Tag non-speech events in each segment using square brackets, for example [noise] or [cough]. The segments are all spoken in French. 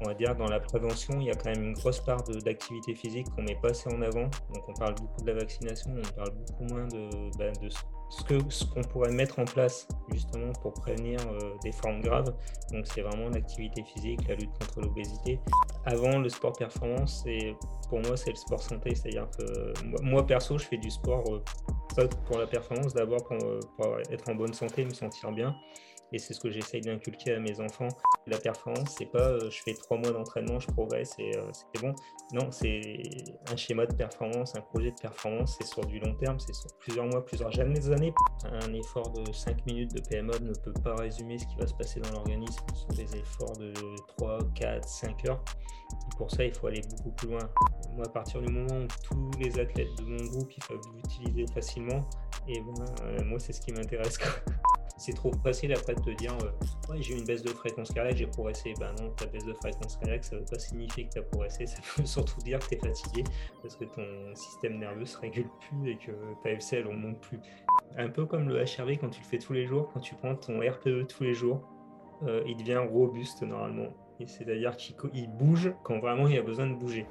on va dire dans la prévention, il y a quand même une grosse part d'activité physique qu'on met pas assez en avant. Donc on parle beaucoup de la vaccination, on parle beaucoup moins de, bah, de ce qu'on ce pourrait mettre en place justement pour prévenir euh, des formes graves. Donc c'est vraiment l'activité physique, la lutte contre l'obésité. Avant, le sport performance, pour moi, c'est le sport santé. C'est-à-dire que moi, perso, je fais du sport euh, pas pour la performance, d'abord euh, pour, être en bonne santé, me sentir bien. Et c'est ce que j'essaye d'inculquer à mes enfants. La performance, c'est pas euh, je fais trois mois d'entraînement, je progresse et euh, c'est bon. Non, c'est un schéma de performance, un projet de performance, c'est sur du long terme, c'est sur plusieurs mois, plusieurs années. Un effort de 5 minutes de PMO ne peut pas résumer ce qui va se passer dans l'organisme. Ce sont des efforts de 3, 4, 5 heures. Et pour ça, il faut aller beaucoup plus loin. Moi, à partir du moment où tous les athlètes de mon groupe peuvent l'utiliser facilement, et ben, euh, moi, c'est ce qui m'intéresse. C'est trop facile après de te dire euh, ouais, j'ai une baisse de fréquence cardiaque, j'ai progressé. Ben non, ta baisse de fréquence cardiaque, ça ne veut pas signifier que tu as progressé, ça veut [laughs] surtout dire que tu es fatigué parce que ton système nerveux se régule plus et que ta FCL on monte plus. Un peu comme le HRV quand tu le fais tous les jours, quand tu prends ton RPE tous les jours, euh, il devient robuste normalement. C'est-à-dire qu'il bouge quand vraiment il a besoin de bouger.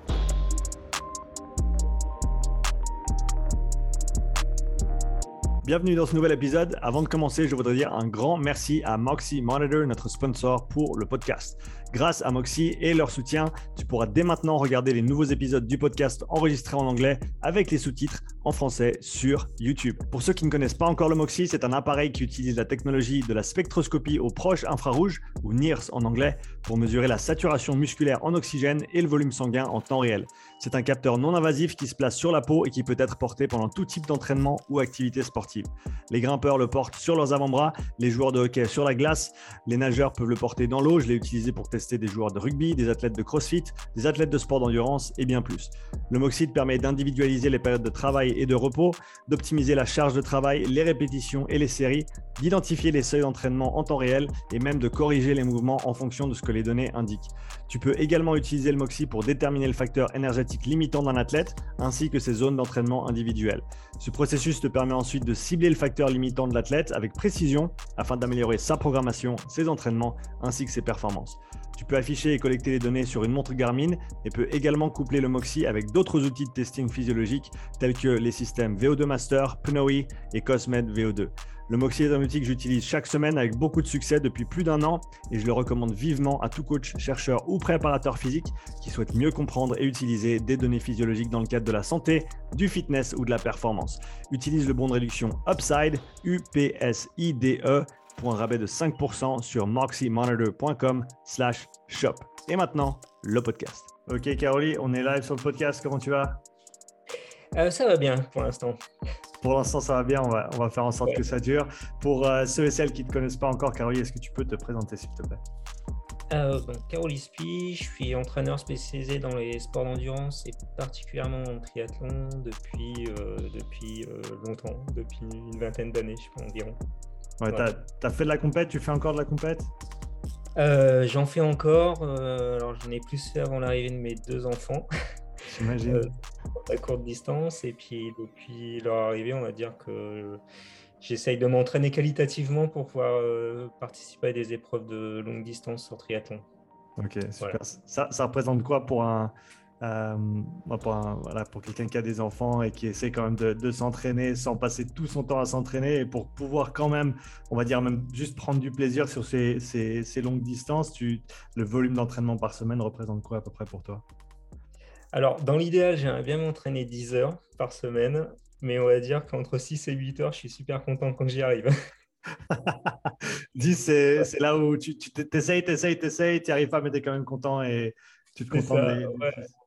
Bienvenue dans ce nouvel épisode. Avant de commencer, je voudrais dire un grand merci à Moxie Monitor, notre sponsor pour le podcast. Grâce à Moxie et leur soutien, tu pourras dès maintenant regarder les nouveaux épisodes du podcast enregistrés en anglais avec les sous-titres en français sur YouTube. Pour ceux qui ne connaissent pas encore le Moxie, c'est un appareil qui utilise la technologie de la spectroscopie au proche infrarouge, ou NIRS en anglais, pour mesurer la saturation musculaire en oxygène et le volume sanguin en temps réel. C'est un capteur non invasif qui se place sur la peau et qui peut être porté pendant tout type d'entraînement ou activité sportive. Les grimpeurs le portent sur leurs avant-bras, les joueurs de hockey sur la glace, les nageurs peuvent le porter dans l'eau. Je l'ai utilisé pour tester des joueurs de rugby, des athlètes de crossfit, des athlètes de sport d'endurance et bien plus. Le Moxide permet d'individualiser les périodes de travail et de repos, d'optimiser la charge de travail, les répétitions et les séries, d'identifier les seuils d'entraînement en temps réel et même de corriger les mouvements en fonction de ce que les données indiquent. Tu peux également utiliser le Moxi pour déterminer le facteur énergétique limitant d'un athlète ainsi que ses zones d'entraînement individuelles. Ce processus te permet ensuite de cibler le facteur limitant de l'athlète avec précision afin d'améliorer sa programmation, ses entraînements ainsi que ses performances. Tu peux afficher et collecter les données sur une montre Garmin et peux également coupler le Moxi avec d'autres outils de testing physiologique tels que les systèmes VO2 Master, Pnoe et Cosmed VO2. Le Moxie est j'utilise chaque semaine avec beaucoup de succès depuis plus d'un an et je le recommande vivement à tout coach, chercheur ou préparateur physique qui souhaite mieux comprendre et utiliser des données physiologiques dans le cadre de la santé, du fitness ou de la performance. Utilise le bon de réduction Upside, U-P-S-I-D-E, pour un rabais de 5% sur moxymonitor.com slash shop. Et maintenant, le podcast. Ok Caroli, on est live sur le podcast, comment tu vas? Euh, Ça va bien pour l'instant. Pour l'instant, ça va bien. On va, on va faire en sorte que ça dure. Pour euh, ceux et celles qui ne te connaissent pas encore, Caroli, est-ce que tu peux te présenter, s'il te plaît? Euh, Spi, je suis entraîneur spécialisé dans les sports d'endurance et particulièrement en triathlon depuis, euh, depuis euh, longtemps, depuis une vingtaine d'années, je pense environ. Ouais, tu as, fait de la compète, tu fais encore de la compète? J'en fais encore. alors, j'en ai plus fait avant l'arrivée de mes deux enfants. J'imagine. Euh, à courte distance. Et puis, depuis leur arrivée, on va dire que j'essaye de m'entraîner qualitativement pour pouvoir euh, participer à des épreuves de longue distance sur triathlon. Ok, super. Ça, ça, représente quoi pour un, euh, pour, voilà, pour quelqu'un qui a des enfants et qui essaie quand même de, de s'entraîner sans passer tout son temps à s'entraîner et pour pouvoir quand même, on va dire même juste prendre du plaisir sur ces, ces, ces longues distances, tu, le volume d'entraînement par semaine représente quoi à peu près pour toi? Alors, dans l'idéal, j'aimerais bien m'entraîner 10 heures par semaine, mais on va dire qu'entre 6 et 8 heures, je suis super content quand j'y arrive. [laughs] 10, c'est là où tu t'essayes, t'essayes, t'essayes, tu n'y arrives pas, mais tu es quand même content et tu te contentes des,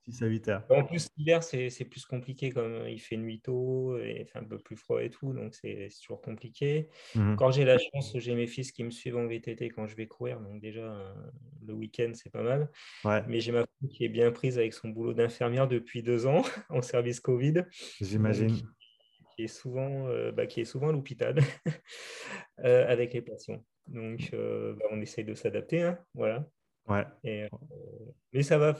6 à 8 heures. En plus, l'hiver, c'est plus compliqué comme il fait nuit tôt et fait un peu plus froid et tout, donc c'est toujours compliqué. Mhm. Quand j'ai la chance, j'ai mes fils qui me suivent en VTT quand je vais courir, donc déjà euh, le week-end, c'est pas mal. Mais j'ai ma femme qui est bien prise avec son boulot d'infirmière depuis deux ans [laughs] en service Covid. J'imagine. Qui est souvent, euh, bah, qui est souvent à l'hôpital [laughs] euh, avec les patients. Donc, bah, on essaye de s'adapter. Hein, voilà. Ouais. Et, euh, mais ça va,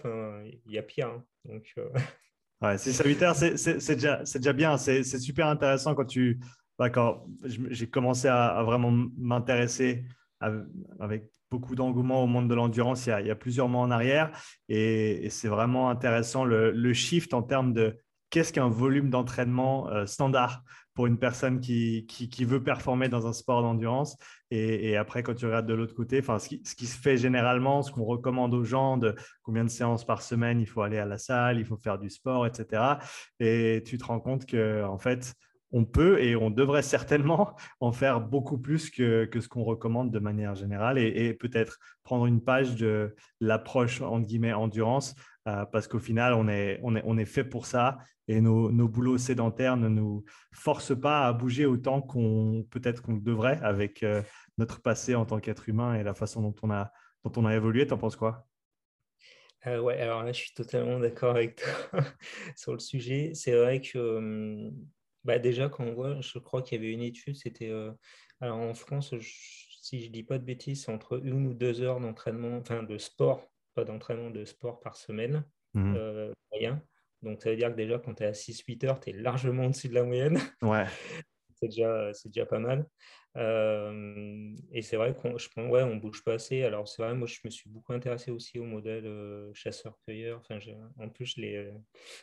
il y a pire. Hein, donc, euh. [laughs] ouais, 6 à 8 heures, c'est déjà, déjà bien. C'est super intéressant quand tu. Bah, quand j'ai commencé à, vraiment m'intéresser avec beaucoup d'engouement au monde de l'endurance il, y a plusieurs mois en arrière. Et, c'est vraiment intéressant le, shift en termes de qu'est-ce qu'un volume d'entraînement euh, standard pour une personne qui, qui, veut performer dans un sport d'endurance. Et, après, quand tu regardes de l'autre côté, enfin, ce qui, ce qui, se fait généralement, ce qu'on recommande aux gens, de combien de séances par semaine il faut aller à la salle, il faut faire du sport, etc. Et tu te rends compte que, en fait, on peut et on devrait certainement en faire beaucoup plus que, ce qu'on recommande de manière générale et, peut-être prendre une page de l'approche entre guillemets endurance euh, parce qu'au final on est, on, est, on est fait pour ça et nos, nos, boulots sédentaires ne nous forcent pas à bouger autant qu'on peut-être qu'on devrait avec euh, notre passé en tant qu'être humain et la façon dont on a, dont on a évolué. T'en penses quoi? Euh, ouais, alors là, je suis totalement d'accord avec toi [laughs] sur le sujet. C'est vrai que hum, bah déjà, quand on voit, je crois qu'il y avait une étude, c'était euh, alors en France, si je dis pas de bêtises, c'est entre une ou deux heures d'entraînement, enfin de sport, pas d'entraînement de sport par semaine, mmh euh, moyen. Donc ça veut dire que déjà, quand tu es à 6-8 heures, tu es largement au-dessus de la moyenne. Ouais. [laughs] c'est déjà, déjà pas mal. Euh, et c'est vrai qu'on ouais, on bouge pas assez. Alors, c'est vrai, moi, je me suis beaucoup intéressé aussi au modèle euh, chasseur-cueilleur. Enfin, en plus, euh,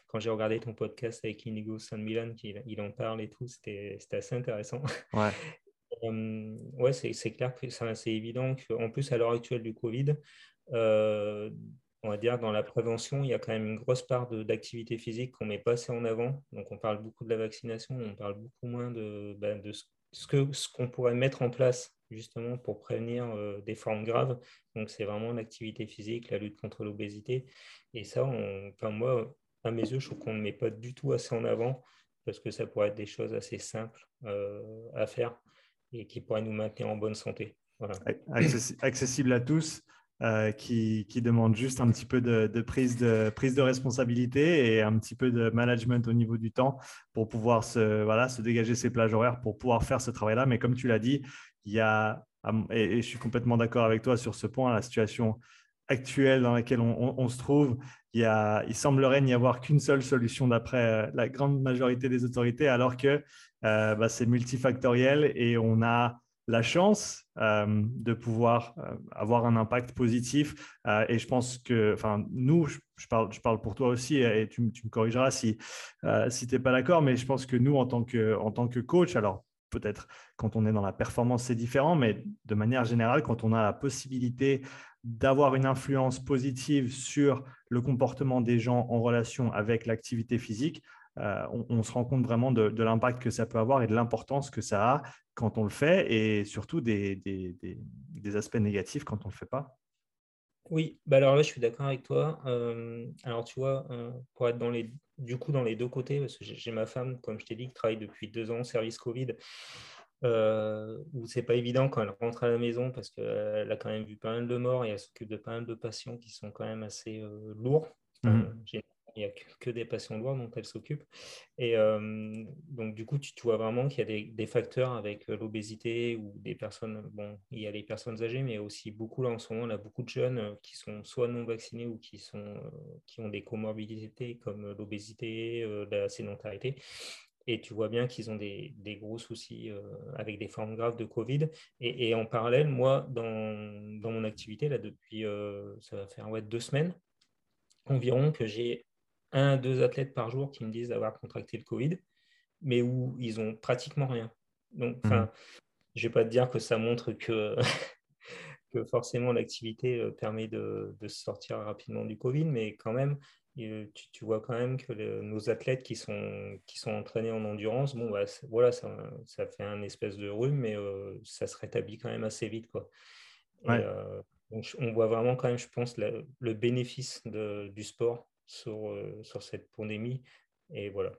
quand j'ai regardé ton podcast avec Inigo San Milan, il, il en parle et tout, c'était assez intéressant. Ouais. [laughs] ouais, c'est clair que c'est évident qu'en plus, à l'heure actuelle du Covid, on va dire dans la prévention, il y a quand même une grosse part d'activité physique qu'on met pas assez en avant. Donc, on parle beaucoup de la vaccination, on parle beaucoup moins de, ben, de ce qu'on ce qu'on pourrait mettre en place justement pour prévenir euh, des formes graves. Donc, c'est vraiment l'activité physique, la lutte contre l'obésité. Et ça, enfin, moi, à mes yeux, je trouve qu'on ne met pas du tout assez en avant parce que ça pourrait être des choses assez simples euh, à faire et qui pourraient nous maintenir en bonne santé. Accessible à tous. Euh, qui, qui, demande juste un petit peu de, prise de prise de responsabilité et un petit peu de management au niveau du temps pour pouvoir se, voilà, se dégager ses plages horaires pour pouvoir faire ce travail-là. Mais comme tu l'as dit, il y a, et, je suis complètement d'accord avec toi sur ce point, la situation actuelle dans laquelle on, se trouve, il, y a, il semblerait n'y avoir qu'une seule solution d'après euh, la grande majorité des autorités, alors que euh, bah, c'est multifactoriel et on a la chance euh, de pouvoir euh, avoir un impact positif. Euh, et je pense que, enfin, nous, je, parle, je parle pour toi aussi, et tu, me corrigeras si, si tu n'es pas d'accord, mais je pense que nous, en tant que, en tant que coach, alors peut-être quand on est dans la performance, c'est différent, mais de manière générale, quand on a la possibilité d'avoir une influence positive sur le comportement des gens en relation avec l'activité physique, euh, on, se rend compte vraiment de, l'impact que ça peut avoir et de l'importance que ça a quand on le fait et surtout des, aspects négatifs quand on ne le fait pas. Oui, bah alors là, je suis d'accord avec toi. Euh, alors, tu vois, euh, pour être dans les, du coup dans les deux côtés, parce que j'ai ma femme, comme je t'ai dit, qui travaille depuis deux ans au service Covid, où c'est pas évident quand elle rentre à la maison parce qu'elle a quand même vu pas mal de morts et elle s'occupe de pas mal de patients qui sont quand même assez lourds. Mmh il n'y a que, des patients lourds dont elle s'occupe. Et euh, donc, du coup, tu, vois vraiment qu'il y a des, facteurs avec euh, l'obésité ou des personnes, bon, il y a les personnes âgées, mais aussi beaucoup, là, en ce moment, on a beaucoup de jeunes euh, qui sont soit non vaccinés ou qui, sont, qui ont des comorbidités comme l'obésité, la sédentarité. Et tu vois bien qu'ils ont des, des, gros soucis avec des formes graves de Covid. Et, en parallèle, moi, dans, dans, mon activité, là, depuis, ça va faire ouais, deux semaines environ, que j'ai un, deux athlètes par jour qui me disent avoir contracté le Covid, mais où ils ont pratiquement rien. Donc, enfin, je ne vais pas te dire que ça montre que, [laughs] que forcément l'activité euh, permet de, de, sortir rapidement du Covid, mais quand même, euh, tu, tu vois quand même que nos athlètes qui sont, qui sont entraînés en endurance, bon, bah, voilà, ça, ça, fait un espèce de rhume, mais euh, ça se rétablit quand même assez vite. Quoi. donc, on voit vraiment quand même, je pense, le bénéfice de, du sport sur, euh, sur cette pandémie. Et voilà,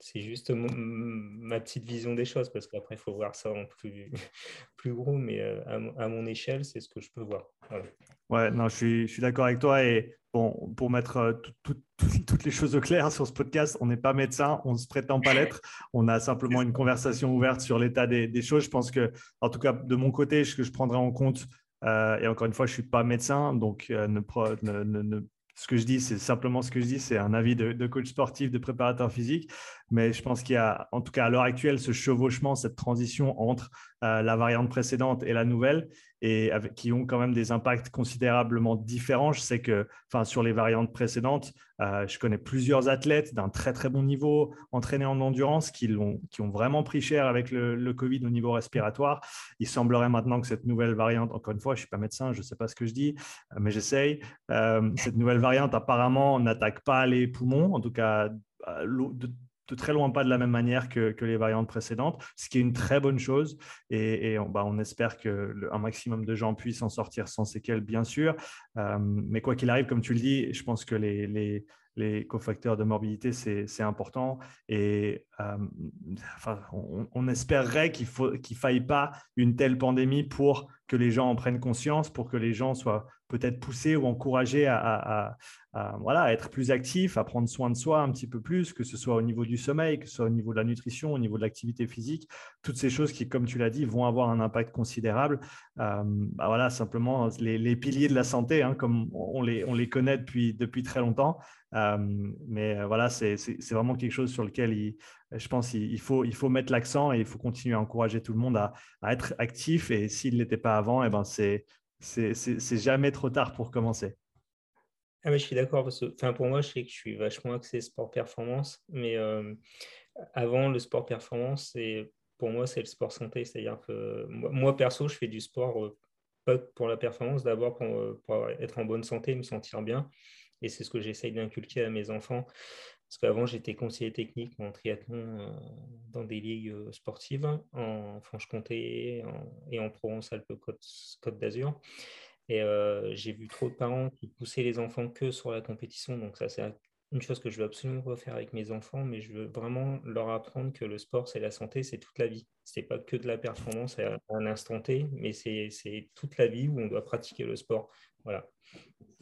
c'est juste ma petite vision des choses, parce qu'après, il faut voir ça en plus, [laughs] plus gros, mais euh, à, mon échelle, c'est ce que je peux voir. Ouais, non, je suis, je suis d'accord avec toi. Et bon, pour mettre euh, [laughs] toutes les choses au clair sur ce podcast, on n'est pas médecin, on ne se prétend pas l'être. On a simplement une conversation ouverte sur l'état des, des, choses. Je pense que, en tout cas, de mon côté, ce que je prendrai en compte, et encore une fois, je ne suis pas médecin, donc ne, ne, ce que je dis, c'est simplement ce que je dis, c'est un avis de, coach sportif, de préparateur physique. Mais je pense qu'il y a, en tout cas à l'heure actuelle, ce chevauchement, cette transition entre euh, la variante précédente et la nouvelle. et qui ont quand même des impacts considérablement différents. Je sais que enfin, sur les variantes précédentes, euh, je connais plusieurs athlètes d'un très très bon niveau, entraînés en endurance, qui, ont, qui ont vraiment pris cher avec le, Covid au niveau respiratoire. Il semblerait maintenant que cette nouvelle variante, encore une fois, je ne suis pas médecin, je ne sais pas ce que je dis, mais j'essaye. Euh, cette nouvelle variante apparemment n'attaque pas les poumons, en tout cas de très loin pas de la même manière que, les variantes précédentes, ce qui est une très bonne chose. Et, on, bah, on, espère qu'un maximum de gens puissent en sortir sans séquelles, bien sûr. Euh, mais quoi qu'il arrive, comme tu le dis, je pense que les, cofacteurs de morbidité, c'est important. Et euh, on, espérerait qu'il ne faille pas une telle pandémie pour que les gens en prennent conscience, pour que les gens soient peut-être poussés ou encouragés à, voilà, être plus actifs, à prendre soin de soi un petit peu plus, que ce soit au niveau du sommeil, que ce soit au niveau de la nutrition, au niveau de l'activité physique, toutes ces choses qui, comme tu l'as dit, vont avoir un impact considérable. Euh, bah voilà, simplement les, piliers de la santé, hein, comme on les, on les connaît depuis, très longtemps. Euh, mais voilà, c'est vraiment quelque chose sur lequel je pense qu'il faut, il faut mettre l'accent et il faut continuer à encourager tout le monde à, à être actif. Et s'il ne l'était pas avant, eh ben c'est jamais trop tard pour commencer. Ah je suis d'accord. Enfin, pour moi, je sais que je suis vachement axé sport performance, mais euh, avant le sport performance, pour moi, c'est le sport santé. C'est-à-dire que moi, perso, je fais du sport euh, pas pour la performance, d'abord euh, pour, être en bonne santé, me sentir bien. Et c'est ce que j'essaye d'inculquer à mes enfants. Parce qu'avant, j'étais conseiller technique en triathlon dans des ligues sportives en Franche-Comté et en Provence-Alpes-Côte d'Azur. Et euh, j'ai vu trop de parents qui poussaient les enfants que sur la compétition. Donc ça, c'est une chose que je veux absolument refaire avec mes enfants, mais je veux vraiment leur apprendre que le sport, c'est la santé, c'est toute la vie. Ce n'est pas que de la performance à un instant T, mais c'est toute la vie où on doit pratiquer le sport. Voilà.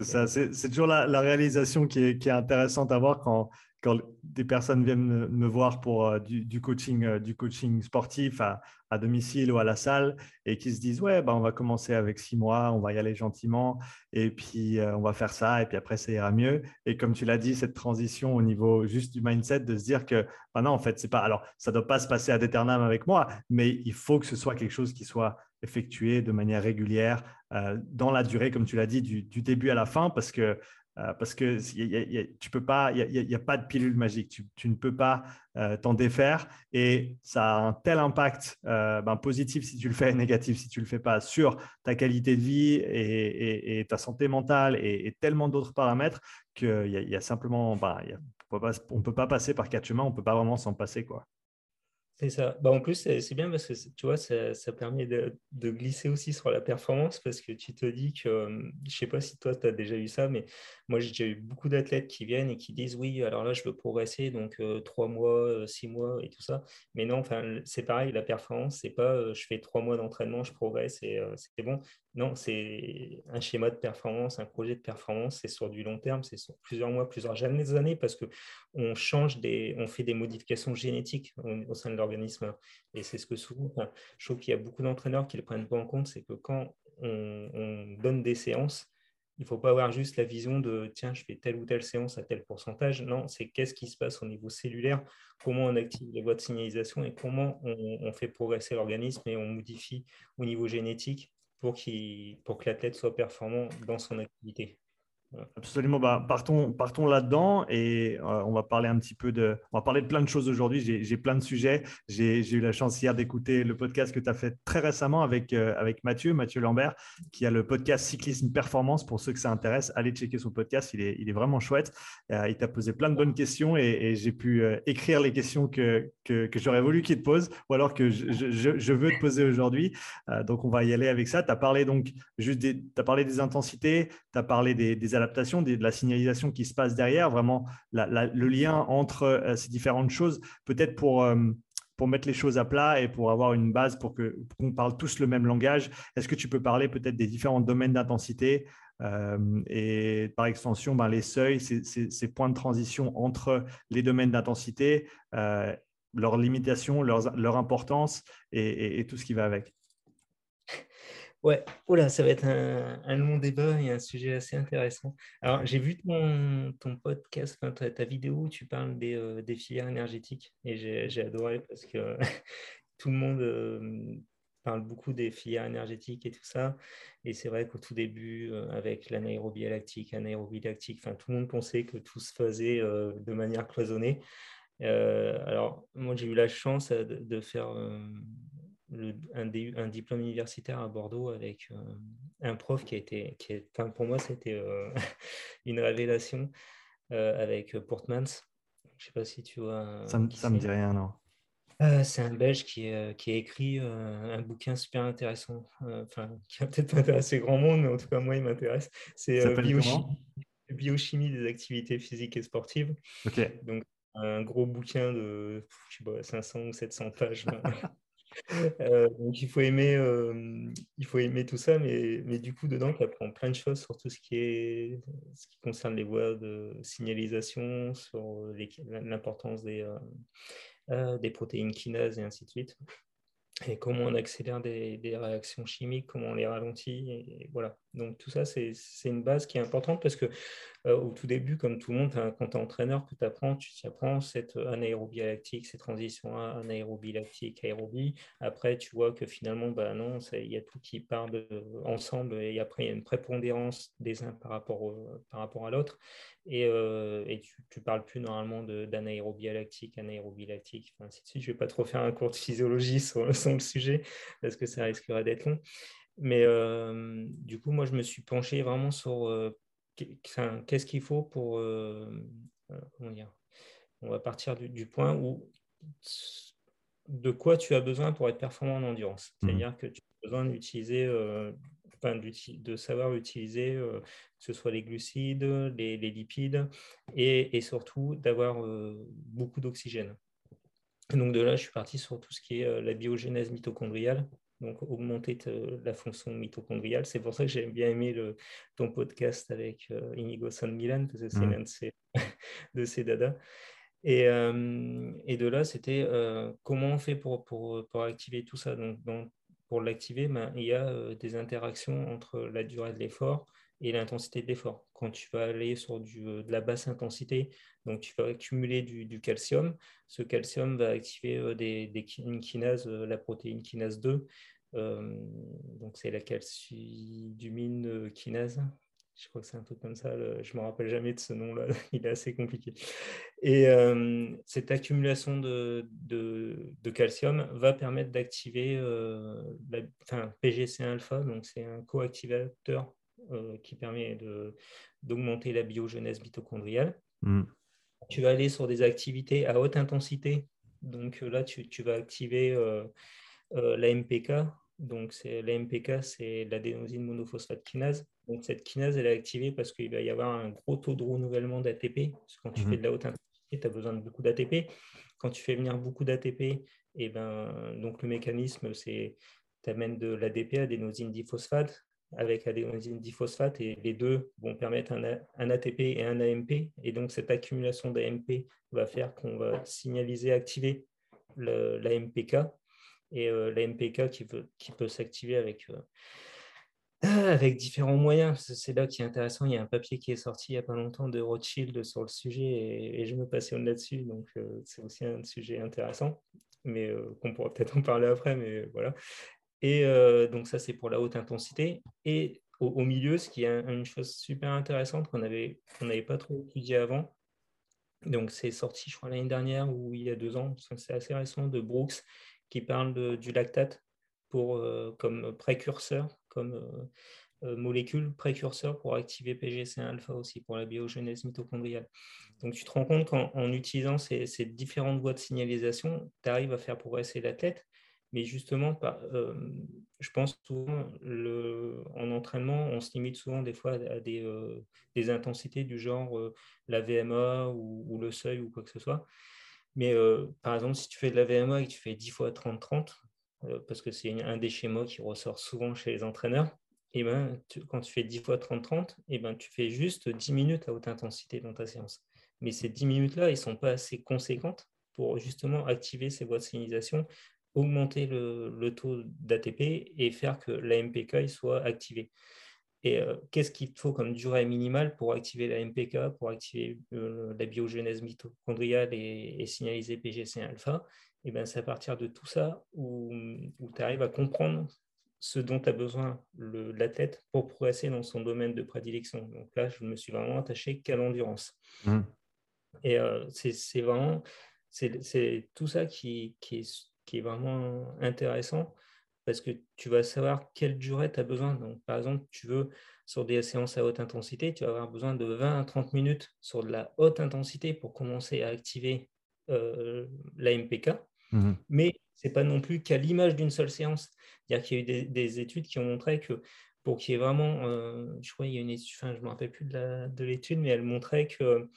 C'est toujours la, la réalisation qui est, qui est, intéressante à voir quand, quand des personnes viennent me, voir pour euh, du, coaching, euh, du coaching sportif à, domicile ou à la salle et qui se disent ouais bah, on va commencer avec six mois, on va y aller gentiment et puis euh, on va faire ça et puis après ça ira mieux. Et comme tu l'as dit, cette transition au niveau juste du mindset de se dire que bah non en fait c'est pas alors ça doit pas se passer à d'éternel avec moi, mais il faut que ce soit quelque chose qui soit effectué de manière régulière dans la durée, comme tu l'as dit, du, début à la fin, parce que euh, parce que tu peux pas, il n'y a, pas de pilule magique. Tu, ne peux pas euh, t'en défaire et ça a un tel impact euh, ben, positif si tu le fais négatif si tu le fais pas sur ta qualité de vie et, ta santé mentale et, tellement d'autres paramètres qu'il y, y, a simplement, ben, on ne peut pas passer par quatre chemins, on ne peut pas vraiment s'en passer. quoi. C'est ça. Bah, en plus, c'est bien parce que tu vois, ça, ça permet de, glisser aussi sur la performance parce que tu te dis que, je sais pas si toi, tu as déjà eu ça, mais moi, j'ai déjà eu beaucoup d'athlètes qui viennent et qui disent oui, alors là, je veux progresser, donc trois mois, six mois et tout ça. Mais non, c'est pareil, la performance, c'est pas je fais trois mois d'entraînement, je progresse et c'est bon. Non, c'est un schéma de performance, un projet de performance, c'est sur du long terme, c'est sur plusieurs mois, plusieurs années parce qu'on change des, on fait des modifications génétiques au, sein de l'organisme. Et c'est ce que souvent, je trouve qu'il y a beaucoup d'entraîneurs qui ne le prennent pas en compte, c'est que quand on, donne des séances, il ne faut pas avoir juste la vision de tiens, je fais telle ou telle séance à tel pourcentage. Non, c'est qu'est-ce qui se passe au niveau cellulaire, comment on active les voies de signalisation et comment on fait progresser l'organisme et on modifie au niveau génétique pour, pour que l'athlète soit performant dans son activité. Absolument. Bah, partons, partons là-dedans et euh, on va parler un petit peu de. On va parler de plein de choses aujourd'hui. J'ai plein de sujets. J'ai eu la chance hier d'écouter le podcast que tu as fait très récemment avec, euh, avec Mathieu, Mathieu Lambert, qui a le podcast Cyclisme Performance. Pour ceux que ça intéresse, allez checker son podcast. Il est, il est vraiment chouette. Euh, il t'a posé plein de bonnes questions et, j'ai pu écrire les questions que, que, j'aurais voulu qu'il te pose ou alors que je, je, veux te poser aujourd'hui. donc, on va y aller avec ça. Tu as parlé donc juste des, parlé des intensités, tu as parlé des, des de la signalisation qui se passe derrière, vraiment le lien entre euh, ces différentes choses, peut-être pour, euh, pour mettre les choses à plat et pour avoir une base pour qu'on parle tous le même langage. Est-ce que tu peux parler peut-être des différents domaines d'intensité euh, et par extension, ben, les seuils, ces points de transition entre les domaines d'intensité, leurs limitations, leur importance et tout ce qui va avec? Ouais, Oula, ça va être un, long débat et un sujet assez intéressant. Alors, j'ai vu ton, ton podcast, ta, vidéo où tu parles des, euh, filières énergétiques et j'ai adoré parce que [laughs] tout le monde, euh, parle beaucoup des filières énergétiques et tout ça. Et c'est vrai qu'au tout début, avec l'anaérobie lactique, anaérobie lactique, enfin, tout le monde pensait que tout se faisait de manière cloisonnée. alors, moi, j'ai eu la chance de, faire un, diplôme universitaire à Bordeaux avec un prof qui a été, qui est, enfin, pour moi, c'était [laughs] une révélation avec Portmans. Je ne sais pas si tu vois. Ça, ne me dit rien, non. Euh, c'est un Belge qui, qui a écrit euh, un bouquin super intéressant, euh, enfin, qui va peut-être pas intéresser grand monde, mais en tout cas, moi, il m'intéresse. C'est biochimie, biochimie, des activités physiques et sportives. Donc, un gros bouquin de je sais pas, 500 ou 700 pages. [laughs] donc, il faut, aimer, il faut aimer tout ça, mais, mais du coup, dedans, tu apprends plein de choses sur tout ce qui, est, ce qui concerne les voies de signalisation, sur l'importance des euh, des protéines kinases et ainsi de suite. Et comment on accélère des, réactions chimiques, comment on les ralentit. Et, voilà. Donc tout ça, c'est une base qui est importante parce que euh, au tout début, comme tout le monde, quand tu es entraîneur, que tu apprends, tu apprends cette anaérobie lactique, ces transitions anaérobie aérobie. Après, tu vois que finalement, bah non, il y a tout qui part ensemble et après, il y a une prépondérance des uns par rapport, par rapport à l'autre. Et, euh, tu parles plus normalement d'anaérobie lactique, anaérobie lactique, ainsi de suite. Je ne vais pas trop faire un cours de physiologie [laughs] sur, le sujet parce que ça risquerait d'être long. Mais euh, du coup, moi, je me suis penché vraiment sur euh, qu'est-ce qu'il faut pour. Euh, comment dire On va partir du, point où de quoi tu as besoin pour être performant en endurance. Mmh. C'est-à-dire que tu as besoin d'utiliser, enfin, de savoir utiliser, que ce soit les glucides, les, lipides, et, et surtout d'avoir beaucoup d'oxygène. Donc de là, je suis parti sur tout ce qui est la biogénèse mitochondriale, donc augmenter la fonction mitochondriale. C'est pour ça que j'ai bien aimé le, ton podcast avec euh, Inigo San Milan, parce que c'est mmh. l'un de ses, [laughs] de ses dadas. Et, euh, et de là, c'était euh, comment on fait pour, pour, pour, activer tout ça? Donc, pour l'activer, ben, il y a des interactions entre la durée de l'effort et l'intensité de l'effort. Quand tu vas aller sur du, de la basse intensité, donc tu vas accumuler du, du calcium. Ce calcium va activer des, des kinases, la protéine kinase 2, euh, donc c'est la calcidumine euh, kinase. Je crois que c'est un truc comme ça. je ne me rappelle jamais de ce nom-là. [laughs] Il est assez compliqué. Et euh, cette accumulation de, de, calcium va permettre d'activer enfin, PGC1-alpha. Donc c'est un coactivateur qui permet d'augmenter la biogenèse mitochondriale. Mm. Tu vas aller sur des activités à haute intensité. Donc là, tu, tu vas activer la MPK, donc, c'est l'AMPK, c'est l'adénosine monophosphate kinase. Donc, cette kinase, elle est activée parce qu'il va y avoir un gros taux de renouvellement d'ATP. Parce que quand tu fais mhm. de la haute intensité, tu as besoin de beaucoup d'ATP. Quand tu fais venir beaucoup d'ATP, et eh ben, donc le mécanisme, c'est tu amènes de l'ADP, adénosine diphosphate, avec adénosine diphosphate, et les deux vont permettre un, ATP et un AMP. Et donc, cette accumulation d'AMP va faire qu'on va signaliser, activer l'AMPK, et euh, la MPK qui, qui peut s'activer avec, euh, avec différents moyens. C'est là qui est intéressant. Il y a un papier qui est sorti il n'y a pas longtemps de Rothschild sur le sujet et, je me passionne là-dessus. Donc, euh, c'est aussi un sujet intéressant, mais qu'on pourra peut-être en parler après. Mais voilà. Et donc, ça, c'est pour la haute intensité. Et au, milieu, ce qui est une chose super intéressante qu'on n'avait pas trop étudié avant, donc c'est sorti, je crois, l'année dernière ou il y a deux ans, c'est assez récent, de Brooks, qui parle du lactate pour, euh, comme précurseur, comme euh, euh, molécule précurseur pour activer PGC1-alpha aussi, pour la biogénèse mitochondriale. Donc tu te rends compte qu'en utilisant ces, différentes voies de signalisation, tu arrives à faire progresser l'athlète, mais justement, je pense souvent, en entraînement, on se limite souvent des fois à des, intensités du genre la VMA ou, le seuil ou quoi que ce soit. Mais euh, par exemple, si tu fais de la VMA et que tu fais 10 fois 30-30, euh, parce que c'est un des schémas qui ressort souvent chez les entraîneurs, et eh ben, quand tu fais 10 fois 30-30, et ben, tu fais juste 10 minutes à haute intensité dans ta séance. Mais ces 10 minutes-là, ils ne sont pas assez conséquentes pour justement activer ces voies de signalisation, augmenter le, taux d'ATP et faire que l'AMPK soit activé. Et qu'est-ce qu'il faut comme durée minimale pour activer la MPK, pour activer la biogenèse mitochondriale et, et signaliser PGC1-alpha Et ben, c'est à partir de tout ça où, où tu arrives à comprendre ce dont a besoin l'athlète pour progresser dans son domaine de prédilection. Donc là, je me suis vraiment attaché qu'à l'endurance. Mmh. Et c'est vraiment c'est tout ça qui, qui, est, qui, est, vraiment intéressant parce que tu vas savoir quelle durée tu as besoin. Donc, par exemple, tu veux sur des séances à haute intensité, tu vas avoir besoin de 20 à 30 minutes sur de la haute intensité pour commencer à activer euh, la MPK. Mmh Mais ce n'est pas non plus qu'à l'image d'une seule séance. C'est-à-dire qu'il y a eu des, études qui ont montré que pour qu'il y ait vraiment, euh, je crois qu'il y a une étude, enfin, je ne me rappelle plus de l'étude, mais elle montrait que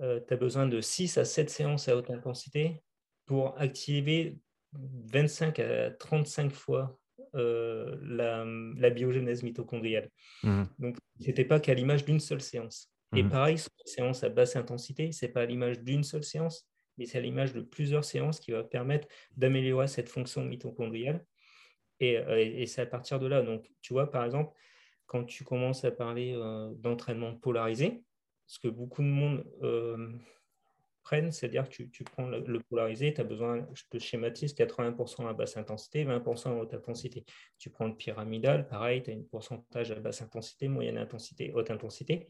euh, tu as besoin de 6 à 7 séances à haute intensité pour activer 25 à 35 fois euh, la, la, biogénèse mitochondriale. Mmh. Donc, ce n'était pas qu'à l'image d'une seule séance. Et mmh. pareil, sur une séance à basse intensité, ce n'est pas à l'image d'une seule séance, mais c'est à l'image de plusieurs séances qui va permettre d'améliorer cette fonction mitochondriale. Et, euh, et c'est à partir de là. Donc, tu vois, par exemple, quand tu commences à parler d'entraînement polarisé, ce que beaucoup de monde euh, prennent, c'est-à-dire que tu, prends le, polarisé, tu as besoin, je te schématise, 80% à basse intensité, 20% à haute intensité. Tu prends le pyramidal, pareil, tu as un pourcentage à basse intensité, moyenne intensité, haute intensité.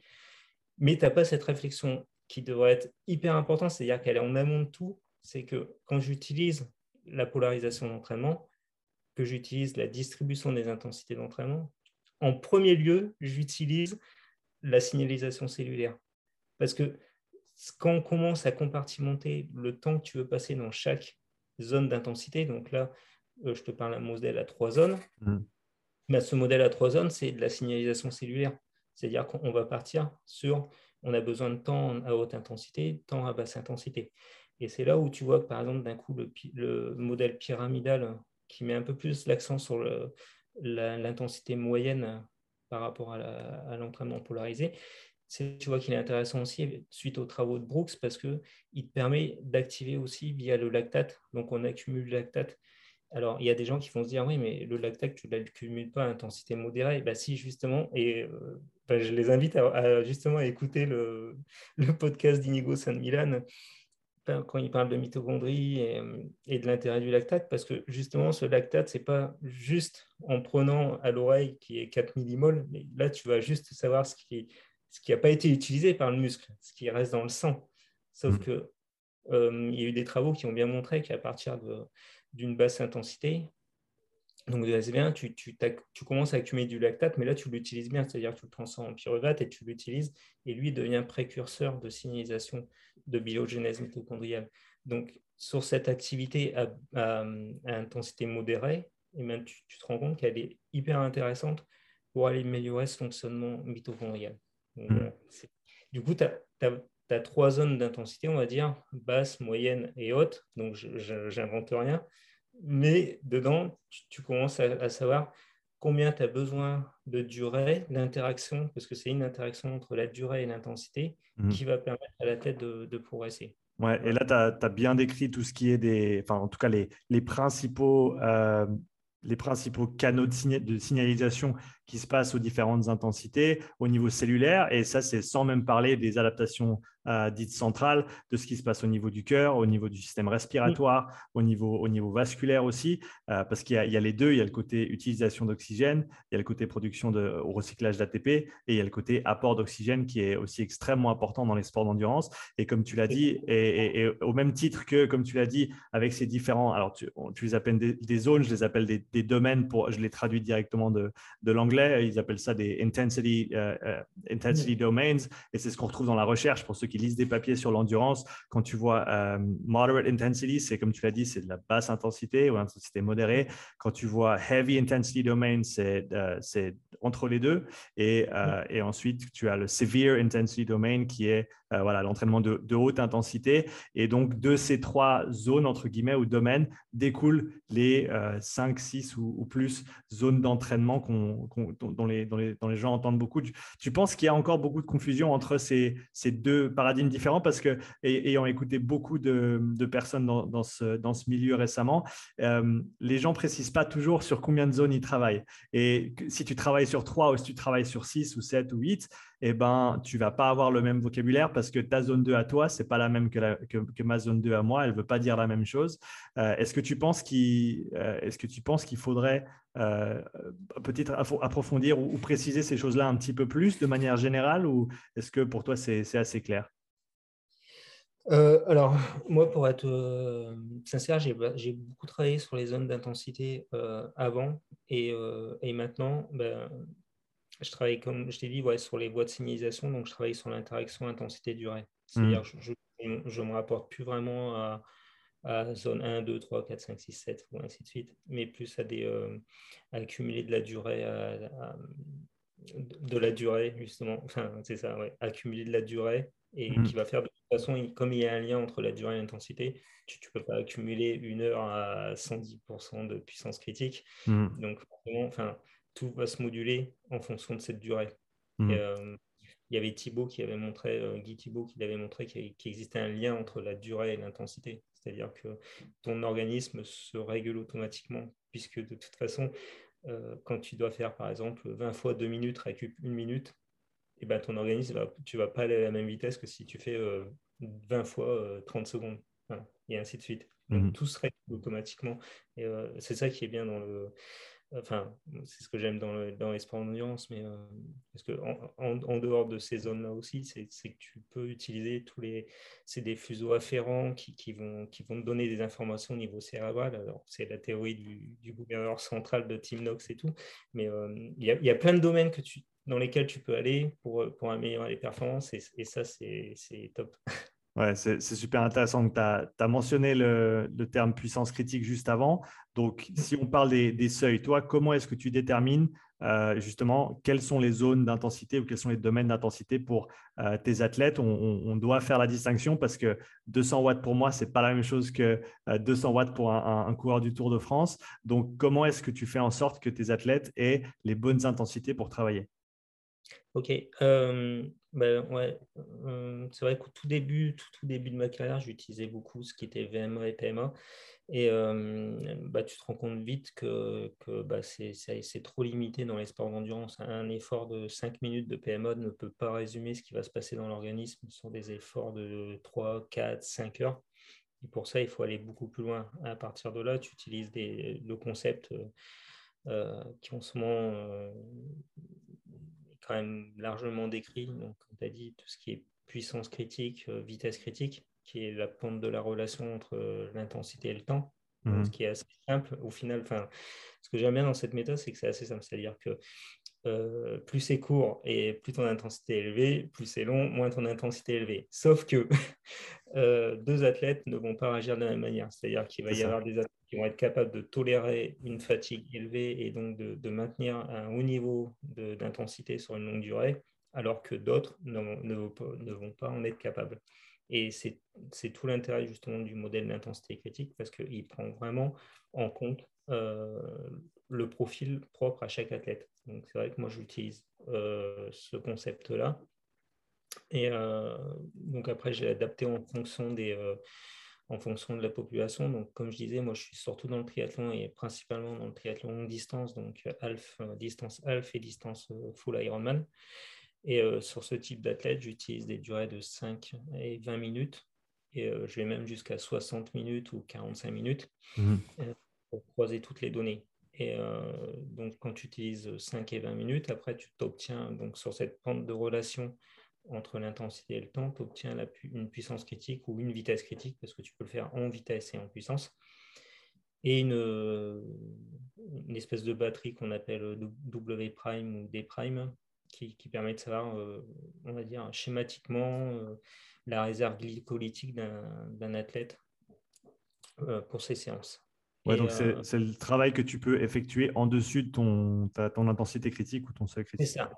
Mais tu n'as pas cette réflexion qui devrait être hyper importante, c'est-à-dire qu'elle est en amont de tout, c'est que quand j'utilise la polarisation d'entraînement, que j'utilise la distribution des intensités d'entraînement, en premier lieu, j'utilise la signalisation cellulaire. Parce que quand on commence à compartimenter le temps que tu veux passer dans chaque zone d'intensité, donc là, euh, je te parle d'un modèle à trois zones, mmh. mais ce modèle à trois zones, c'est de la signalisation cellulaire. C'est-à-dire qu'on va partir sur, on a besoin de temps à haute intensité, temps à basse intensité. Et c'est là où tu vois que, par exemple, d'un coup, le, modèle pyramidal qui met un peu plus l'accent sur l'intensité moyenne par rapport à l'entraînement polarisé, tu vois qu'il est intéressant aussi suite aux travaux de Brooks parce qu'il te permet d'activer aussi via le lactate. Donc, on accumule le lactate. Alors, il y a des gens qui vont se dire, oui, mais le lactate, tu ne l'accumules pas à intensité modérée. Bah, si, justement. Et euh, bah, je les invite à, justement à écouter le, le podcast d'Inigo San Milan quand il parle de mitochondrie et, de l'intérêt du lactate, parce que justement, ce lactate, ce n'est pas juste en prenant à l'oreille qui est 4 millimoles, mais là, tu vas juste savoir ce qui, ce qui n'a pas été utilisé par le muscle, ce qui reste dans le sang. Sauf qu'il mm. que euh, il y a eu des travaux qui ont bien montré qu'à partir d'une basse intensité, donc de SB1, tu, tu, tu, commences à accumuler du lactate, mais là tu l'utilises bien, c'est-à-dire que tu le transformes en pyruvate et tu l'utilises, et lui devient précurseur de signalisation de biogénèse mitochondriale. Donc sur cette activité à, intensité modérée, et eh tu, tu, te rends compte qu'elle est hyper intéressante pour aller améliorer ce fonctionnement mitochondrial. Mm. Du coup, tu as, trois zones d'intensité, on va dire, basse, moyenne et haute. Donc, je n'invente rien. Mais dedans, tu, commences à, savoir combien tu as besoin de durée d'interaction, parce que c'est une interaction entre la durée et l'intensité mm. qui va permettre à la tête de, progresser. Ouais, et là, tu as, bien décrit tout ce qui est des, enfin, en tout cas, les, les principaux euh, les principaux canaux de, signalisation qui se passent aux différentes intensités au niveau cellulaire. Et ça, c'est sans même parler des adaptations euh, dites centrales, de ce qui se passe au niveau du cœur, au niveau du système respiratoire, au, niveau, au niveau vasculaire aussi, euh, parce qu'il y, a les deux. Il y a le côté utilisation d'oxygène, il y a le côté production de recyclage d'ATP et il y a le côté apport d'oxygène qui est aussi extrêmement important dans les sports d'endurance. Et comme tu l'as dit, et, au même titre que, comme tu l'as dit, avec ces différents, alors tu, les appelles des, zones, je les appelle des, domaines, pour, je les traduis directement de, de ils appellent ça des intensity, euh, euh, intensity domains. Et c'est ce qu'on retrouve dans la recherche pour ceux qui lisent des papiers sur l'endurance. Quand tu vois euh, moderate intensity, c'est comme tu l'as dit, c'est de la basse intensité ou intensité modérée. Quand tu vois heavy intensity domain, c'est entre les deux. Et, et, ensuite, tu as le severe intensity domain qui est voilà l'entraînement de, de, haute intensité. Et donc, de ces trois zones, entre guillemets, ou domaines, découlent les 5, 6 ou, ou, plus zones d'entraînement qu'on dont, les, les, gens entendent beaucoup. Tu, penses qu'il y a encore beaucoup de confusion entre ces, deux paradigmes différents? Parce que, ayant écouté beaucoup de, personnes dans, ce, dans, ce, milieu récemment, euh, les gens précisent pas toujours sur combien de zones ils travaillent. Et si tu travailles sur trois ou si tu travailles sur six ou sept ou huit, eh ben, tu vas pas avoir le même vocabulaire parce que ta zone 2 à toi, c'est pas la même que, ma zone 2 à moi. Elle veut pas dire la même chose. Euh, est-ce que tu penses qu'il euh, que tu penses qu'il faudrait euh, peut-être approfondir ou, préciser ces choses-là un petit peu plus de manière générale ou est-ce que pour toi c'est assez clair? Alors, moi, pour être sincère, j'ai beaucoup travaillé sur les zones d'intensité avant et, et maintenant, ben, je travaille, comme je t'ai dit, ouais, sur les voies de signalisation, donc je travaille sur l'interaction intensité-durée. C'est-à-dire mmh. je ne me rapporte plus vraiment à, zone 1, 2, 3, 4, 5, 6, 7, ou ainsi de suite, mais plus à, des, euh, accumuler de la durée, de la durée, justement. [laughs] Enfin, c'est ça, ouais, accumuler de la durée, et mmh. qui va faire de toute façon, comme il y a un lien entre la durée et l'intensité, tu ne peux pas accumuler une heure à 110% de puissance critique. Mmh. Donc, enfin, tout va se moduler en fonction de cette durée. Mmh. Euh, il y avait Thibaut qui avait montré, euh, Guy Thibaut qui avait montré qu'il existait un lien entre la durée et l'intensité. C'est-à-dire que ton organisme se règle automatiquement, puisque de toute façon, euh, quand tu dois faire par exemple 20 fois 2 minutes, récup une minute, et eh ben, ton organisme, tu ne vas pas aller à la même vitesse que si tu fais 20 fois 30 secondes, et ainsi de suite. Donc, mmh. tout se règle automatiquement. Et c'est ça qui est bien dans le, Enfin, c'est ce que j'aime dans, le, dans d'endurance, mais euh, parce que en, dehors de ces zones-là aussi, c'est que tu peux utiliser tous les. C'est des fuseaux afférents qui, vont, qui vont te donner des informations au niveau cérébral. Alors, c'est la théorie du, gouverneur central de Tim Knox et tout, mais euh, il y, a, y, a, plein de domaines que tu, dans lesquels tu peux aller pour, pour améliorer les performances, et, et ça, c'est top. [laughs] Ouais, c'est super intéressant. Tu as, mentionné le, terme puissance critique juste avant. Donc, si on parle des, seuils, toi, comment est-ce que tu détermines euh, justement quelles sont les zones d'intensité ou quels sont les domaines d'intensité pour euh, tes athlètes? On, doit faire la distinction parce que 200 watts pour moi, ce n'est pas la même chose que 200 euh, watts pour un, coureur du Tour de France. Donc, comment est-ce que tu fais en sorte que tes athlètes aient les bonnes intensités pour travailler? Ok, euh, ben ouais, euh, c'est vrai qu'au tout début, tout, début de ma carrière, j'utilisais beaucoup ce qui était VMA et PMA. Et euh, bah, tu te rends compte vite que, que bah, c'est trop limité dans les sports d'endurance. Un effort de 5 minutes de PMA ne peut pas résumer ce qui va se passer dans l'organisme sur des efforts de 3, 4, 5 heures. Et pour ça, il faut aller beaucoup plus loin. À partir de là, tu utilises des, le concept qui en ce moment quand même largement décrit. Donc, comme tu as dit, tout ce qui est puissance critique, euh, vitesse critique, qui est la pente de la relation entre euh, l'intensité et le temps. Mmh. Ce qui est assez simple. Au final, ce que j'aime bien dans cette méthode, c'est que c'est assez simple. C'est-à-dire que euh, plus c'est court et plus ton intensité est élevée, plus c'est long, moins ton intensité est élevée. Sauf que [laughs] deux athlètes ne vont pas réagir de la même manière. C'est-à-dire qu'il va y avoir des athlètes qui vont être capables de tolérer une fatigue élevée et donc de, maintenir un haut niveau d'intensité sur une longue durée, alors que d'autres ne, vont pas en être capables. Et c'est tout l'intérêt justement du modèle d'intensité critique parce qu'il prend vraiment en compte euh, le profil propre à chaque athlète. Donc c'est vrai que moi j'utilise euh, ce concept-là. Et euh, donc après j'ai adapté en fonction des en fonction de la population. Donc, comme je disais, moi, je suis surtout dans le triathlon et principalement dans le triathlon longue distance, donc half, euh, distance half et distance euh, full Ironman. Et euh, sur ce type d'athlète, j'utilise des durées de 5 et 20 minutes. Et je vais même jusqu'à 60 minutes ou 45 minutes mmh. pour croiser toutes les données. Et donc, quand tu utilises 5 et 20 minutes, après, tu t'obtiens donc sur cette pente de relation entre l'intensité et le temps, tu obtiens une puissance critique ou une vitesse critique, parce que tu peux le faire en vitesse et en puissance. Et une, une espèce de batterie qu'on appelle W prime ou D prime, qui, permet de savoir, euh, on va dire, schématiquement euh, la réserve glycolytique d'un athlète euh, pour ces séances. Ouais, donc c'est le travail que tu peux effectuer en dessus de ton, ton intensité critique ou ton seuil critique. C'est ça.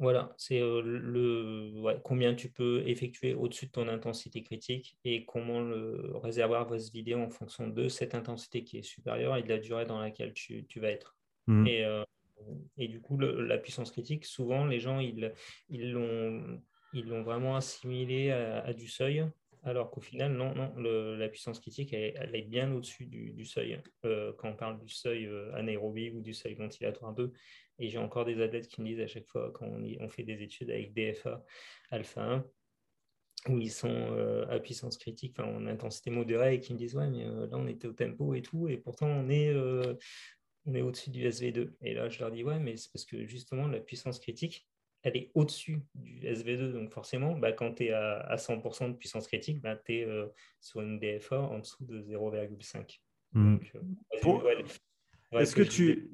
Voilà, c'est le combien tu peux effectuer au-dessus de ton intensité critique et comment le réservoir va se vider en fonction de cette intensité qui est supérieure et de la durée dans laquelle tu, vas être. Mmh. Et et du coup, la puissance critique, souvent, les gens, ils l'ont ils l'ont vraiment assimilé à, du seuil, alors qu'au final, non, non la puissance critique, elle, est bien au-dessus du, seuil. Euh, quand on parle du seuil euh, anaérobie ou du seuil ventilatoire 2, et j'ai encore des athlètes qui me disent à chaque fois, quand on, fait des études avec DFA alpha 1, où ils sont euh, à puissance critique, enfin en intensité modérée, et qui me disent Ouais, mais là on était au tempo et tout, et pourtant on est, on est au-dessus du SV2. Et là je leur dis Ouais, mais c'est parce que justement la puissance critique, elle est au-dessus du SV2. Donc forcément, bah, quand tu es à, 100% de puissance critique, bah, tu es euh, sur une DFA en dessous de 0,5. Hmm. Euh, est-ce que, tu...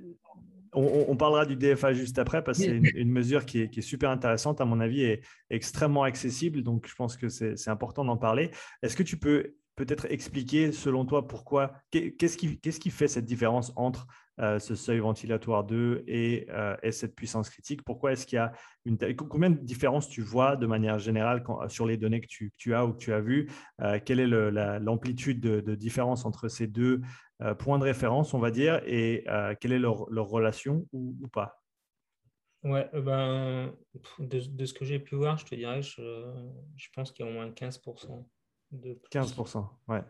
On, parlera du DFA juste après parce que c'est une, [laughs] mesure qui est, super intéressante, à mon avis, et extrêmement accessible. Donc, je pense que c'est important d'en parler. Est-ce que tu peux peut-être expliquer, selon toi, pourquoi, qu'est-ce qui, qui, fait cette différence entre euh, ce seuil ventilatoire 2 euh, et, cette puissance critique Pourquoi est-ce qu'il y a une combien de différences tu vois de manière générale sur les données que tu, as ou que tu as vues euh, Quelle est l'amplitude de, différence entre ces deux points de référence, on va dire, et quelle est leur, relation ou, pas? Ouais, ben, de, ce que j'ai pu voir, je te dirais, je, je pense qu'il y a au moins 15% de 15%, ouais.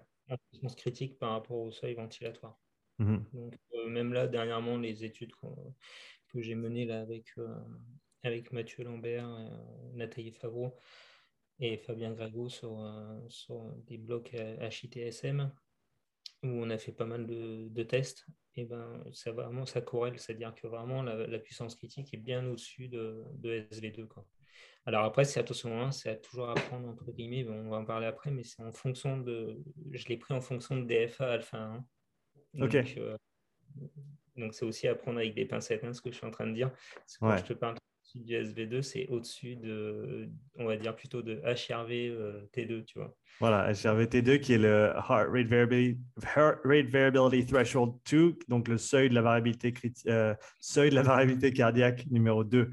puissance critique par rapport au seuil ventilatoire. Mmh euh, même là, dernièrement, les études que j'ai menées là, avec, euh, avec Mathieu Lambert, euh, Nathalie Favreau et Fabien Grégo sur, sur des blocs HITSM, où on a fait pas mal de, tests, et ben, ça, vraiment, ça corrèle, c'est-à-dire que vraiment la, puissance critique est bien au-dessus de, de, SV2. Quoi. Alors après, c'est attention, c'est toujours à prendre entre guillemets, on va en parler après, mais c'est en fonction de. Je l'ai pris en fonction de DFA alpha 1. Donc, euh, donc c'est aussi à prendre avec des pincettes, hein, ce que je suis en train de dire. Quand je te parle du SV2, c'est au-dessus de, on va dire plutôt de HRV euh, T2, tu vois. Voilà, HRV T2 qui est le Heart Rate Variability, Heart Rate Variability Threshold 2, donc le seuil de la variabilité, euh, seuil de la variabilité cardiaque numéro 2.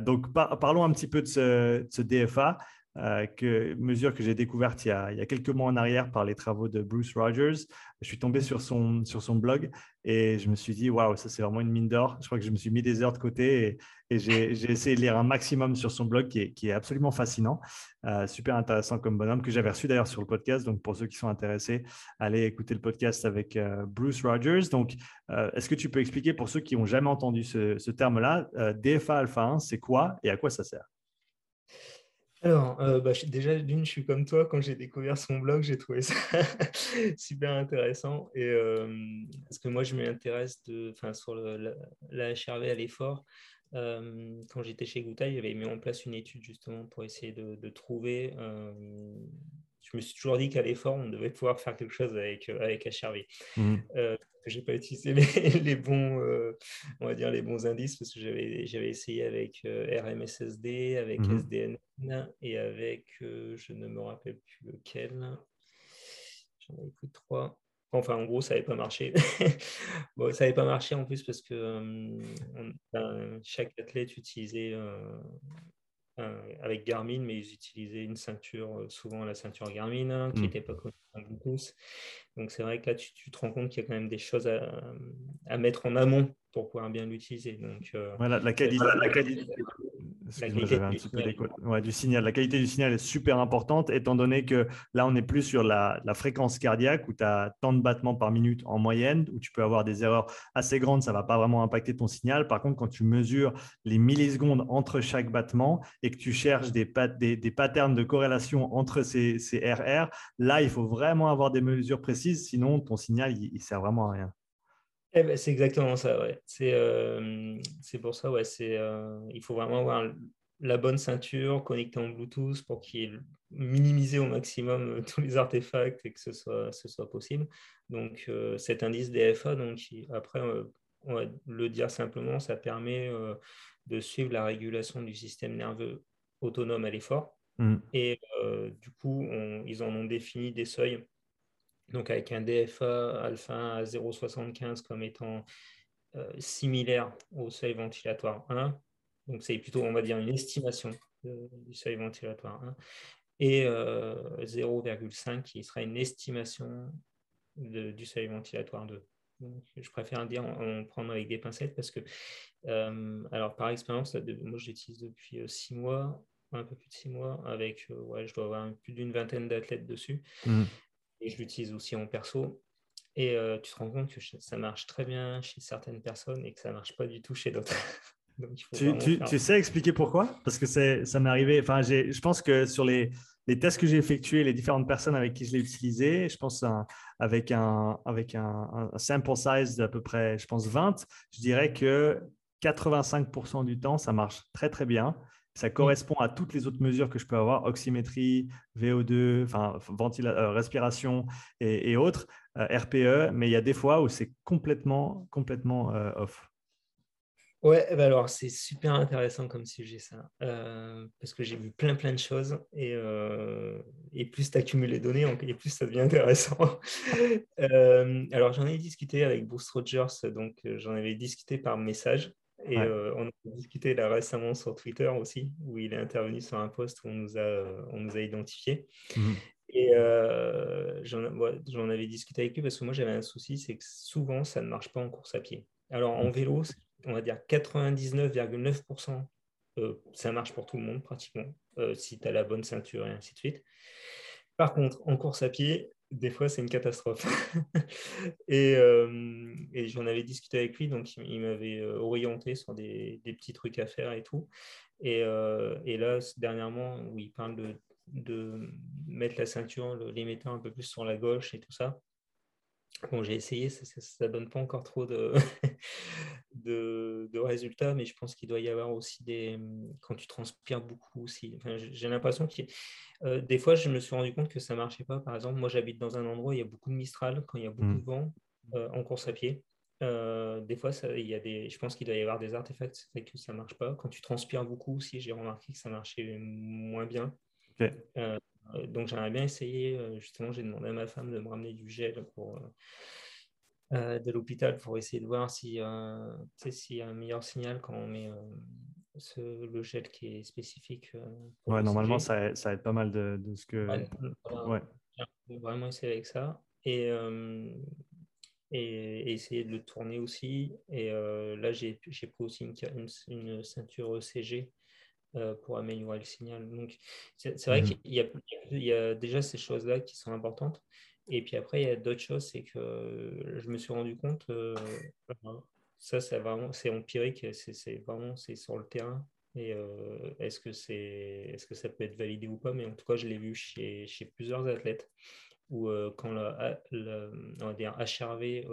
donc parlons un petit peu de ce, de ce DFA. Euh, que, mesure que j'ai découverte il y, a, quelques mois en arrière par les travaux de Bruce Rogers. Je suis tombé sur son, blog et je me suis dit, waouh, ça c'est vraiment une mine d'or. Je crois que je me suis mis des heures de côté et, j'ai essayé de lire un maximum sur son blog qui est, absolument fascinant, euh, super intéressant comme bonhomme, que j'avais reçu d'ailleurs sur le podcast. Donc pour ceux qui sont intéressés, allez écouter le podcast avec euh, Bruce Rogers. Donc, est-ce que tu peux expliquer pour ceux qui n'ont jamais entendu ce, ce terme-là, DFA alpha 1, c'est quoi et à quoi ça sert? Alors, euh, bah, déjà, d'une, je suis comme toi, quand j'ai découvert son blog, j'ai trouvé ça [laughs] super intéressant. Et, parce que moi, je m'intéresse sur le, la, HRV à l'effort. Quand j'étais chez Gouta, j'avais mis en place une étude justement pour essayer de, trouver. Je me suis toujours dit qu'à l'effort, on devait pouvoir faire quelque chose avec, avec HRV j'ai pas utilisé [laughs] les, bons, euh, on va dire les bons indices parce que j'avais, j'avais essayé avec euh, RMSSD, avec mhm. SDN et avec, euh, je ne me rappelle plus lequel. J'en avais pris trois. Enfin, en gros, ça n'avait pas marché. [laughs] bon, ça n'avait pas marché en plus parce que chaque athlète utilisait avec Garmin, mais ils utilisaient une ceinture, souvent la ceinture Garmin, hein, qui n'était mm. pas connue Donc c'est vrai que là, tu, te rends compte qu'il y a quand même des choses à, mettre en amont pour pouvoir bien l'utiliser. Donc, voilà, la qualité, la qualité, la du signal. La qualité du signal est super importante, étant donné que là, on n'est plus sur la, fréquence cardiaque où tu as tant de battements par minute en moyenne, où tu peux avoir des erreurs assez grandes, ça ne va pas vraiment impacter ton signal. Par contre, quand tu mesures les millisecondes entre chaque battement et que tu cherches des, des, des patterns de corrélation entre ces, ces, RR, là, il faut vraiment avoir des mesures précises, sinon ton signal, il sert vraiment à rien. Eh ben, c'est exactement ça, ouais. C'est euh, pour ça, ouais. Euh, il faut vraiment avoir la bonne ceinture connectée en Bluetooth pour qu'il minimiser au maximum euh, tous les artefacts et que ce soit, ce soit possible. Donc, euh, cet indice DFA, donc, après, on va le dire simplement, ça permet de suivre la régulation du système nerveux autonome à l'effort. Mm. Et du coup, ils en ont défini des seuils donc avec un DFA alpha à 0,75 comme étant euh, similaire au seuil ventilatoire 1. Donc c'est plutôt, on va dire, une estimation du seuil ventilatoire 1. Et 0,5 euh, qui sera une estimation du seuil ventilatoire 2. je préfère dire en, prendre avec des pincettes parce que, alors par expérience, moi j'utilise depuis six mois, un peu plus de six mois, avec, ouais, je dois avoir plus d'une vingtaine d'athlètes dessus. Mmh. Et je l'utilise aussi en perso. Et tu te rends compte que ça marche très bien chez certaines personnes et que ça ne marche pas du tout chez d'autres. [laughs] tu, sais expliquer pourquoi? Parce que ça m'est arrivé. Enfin, je pense que sur les, les tests que j'ai effectués, les différentes personnes avec qui je l'ai utilisé, je pense avec, un, avec un, sample size d'à peu près, je pense 20, je dirais que 85% du temps, ça marche très très bien. Ça correspond à toutes les autres mesures que je peux avoir, oxymétrie, VO2, enfin, euh, respiration et, autres, euh, RPE, mais il y a des fois où c'est complètement, complètement euh, off. Ouais, bah alors c'est super intéressant comme sujet ça, parce que j'ai vu plein plein de choses et, et plus tu accumules les données, et plus ça devient intéressant. [laughs] alors j'en ai discuté avec Bruce Rogers, donc j'en avais discuté par message et on a discuté là récemment sur Twitter aussi, où il est intervenu sur un post où on nous a, on nous a identifiés. Mmh et j'en avais discuté avec lui parce que moi j'avais un souci, c'est que souvent ça ne marche pas en course à pied. Alors en vélo, on va dire 99,9%, euh, ça marche pour tout le monde pratiquement, euh, si tu as la bonne ceinture et ainsi de suite. Par contre, en course à pied, des fois, c'est une catastrophe. [laughs] Euh, et, j'en avais discuté avec lui, donc il, m'avait orienté sur des, petits trucs à faire et tout. Et, là, dernièrement, où il parle de, de mettre la ceinture, l'émetteur un peu plus sur la gauche et tout ça, Bon, j'ai essayé, ça ne donne pas encore trop [laughs] de, de, résultats, mais je pense qu'il doit y avoir aussi des. Quand tu transpires beaucoup aussi. j'ai l'impression que euh, des fois, je me suis rendu compte que ça ne marchait pas. Par exemple, moi, j'habite dans un endroit où il y a beaucoup de Mistral, quand il y a beaucoup mmh. de vent euh, en course à pied. Euh, des fois, il y a des, je pense qu'il doit y avoir des artefacts qui fait que ça ne marche pas. Quand tu transpires beaucoup aussi, j'ai remarqué que ça marchait moins bien. Euh, donc j'aimerais bien essayer, euh, justement, j'ai demandé à ma femme de me ramener du gel pour, euh, de l'hôpital pour essayer de voir si, s'il y a un meilleur signal quand on met le gel qui est spécifique. ouais, normalement, ça, ça, aide pas mal de, ce que. Ouais, Vraiment essayer avec ça. Et, et, essayer de le tourner aussi. Et là, j'ai pris aussi une, une, une ceinture ECG euh, pour améliorer le signal. Donc, c'est vrai mmh qu'il y, y, a déjà ces choses-là qui sont importantes. Et puis après, il y a d'autres choses, c'est que je me suis rendu compte, euh, ça, c'est vraiment, c'est empirique, c'est vraiment, c'est sur le terrain. Et euh, est-ce que c'est, est-ce que ça peut être validé ou pas? Mais en tout cas, je l'ai vu chez, chez, plusieurs athlètes où quand le, on va dire HRV,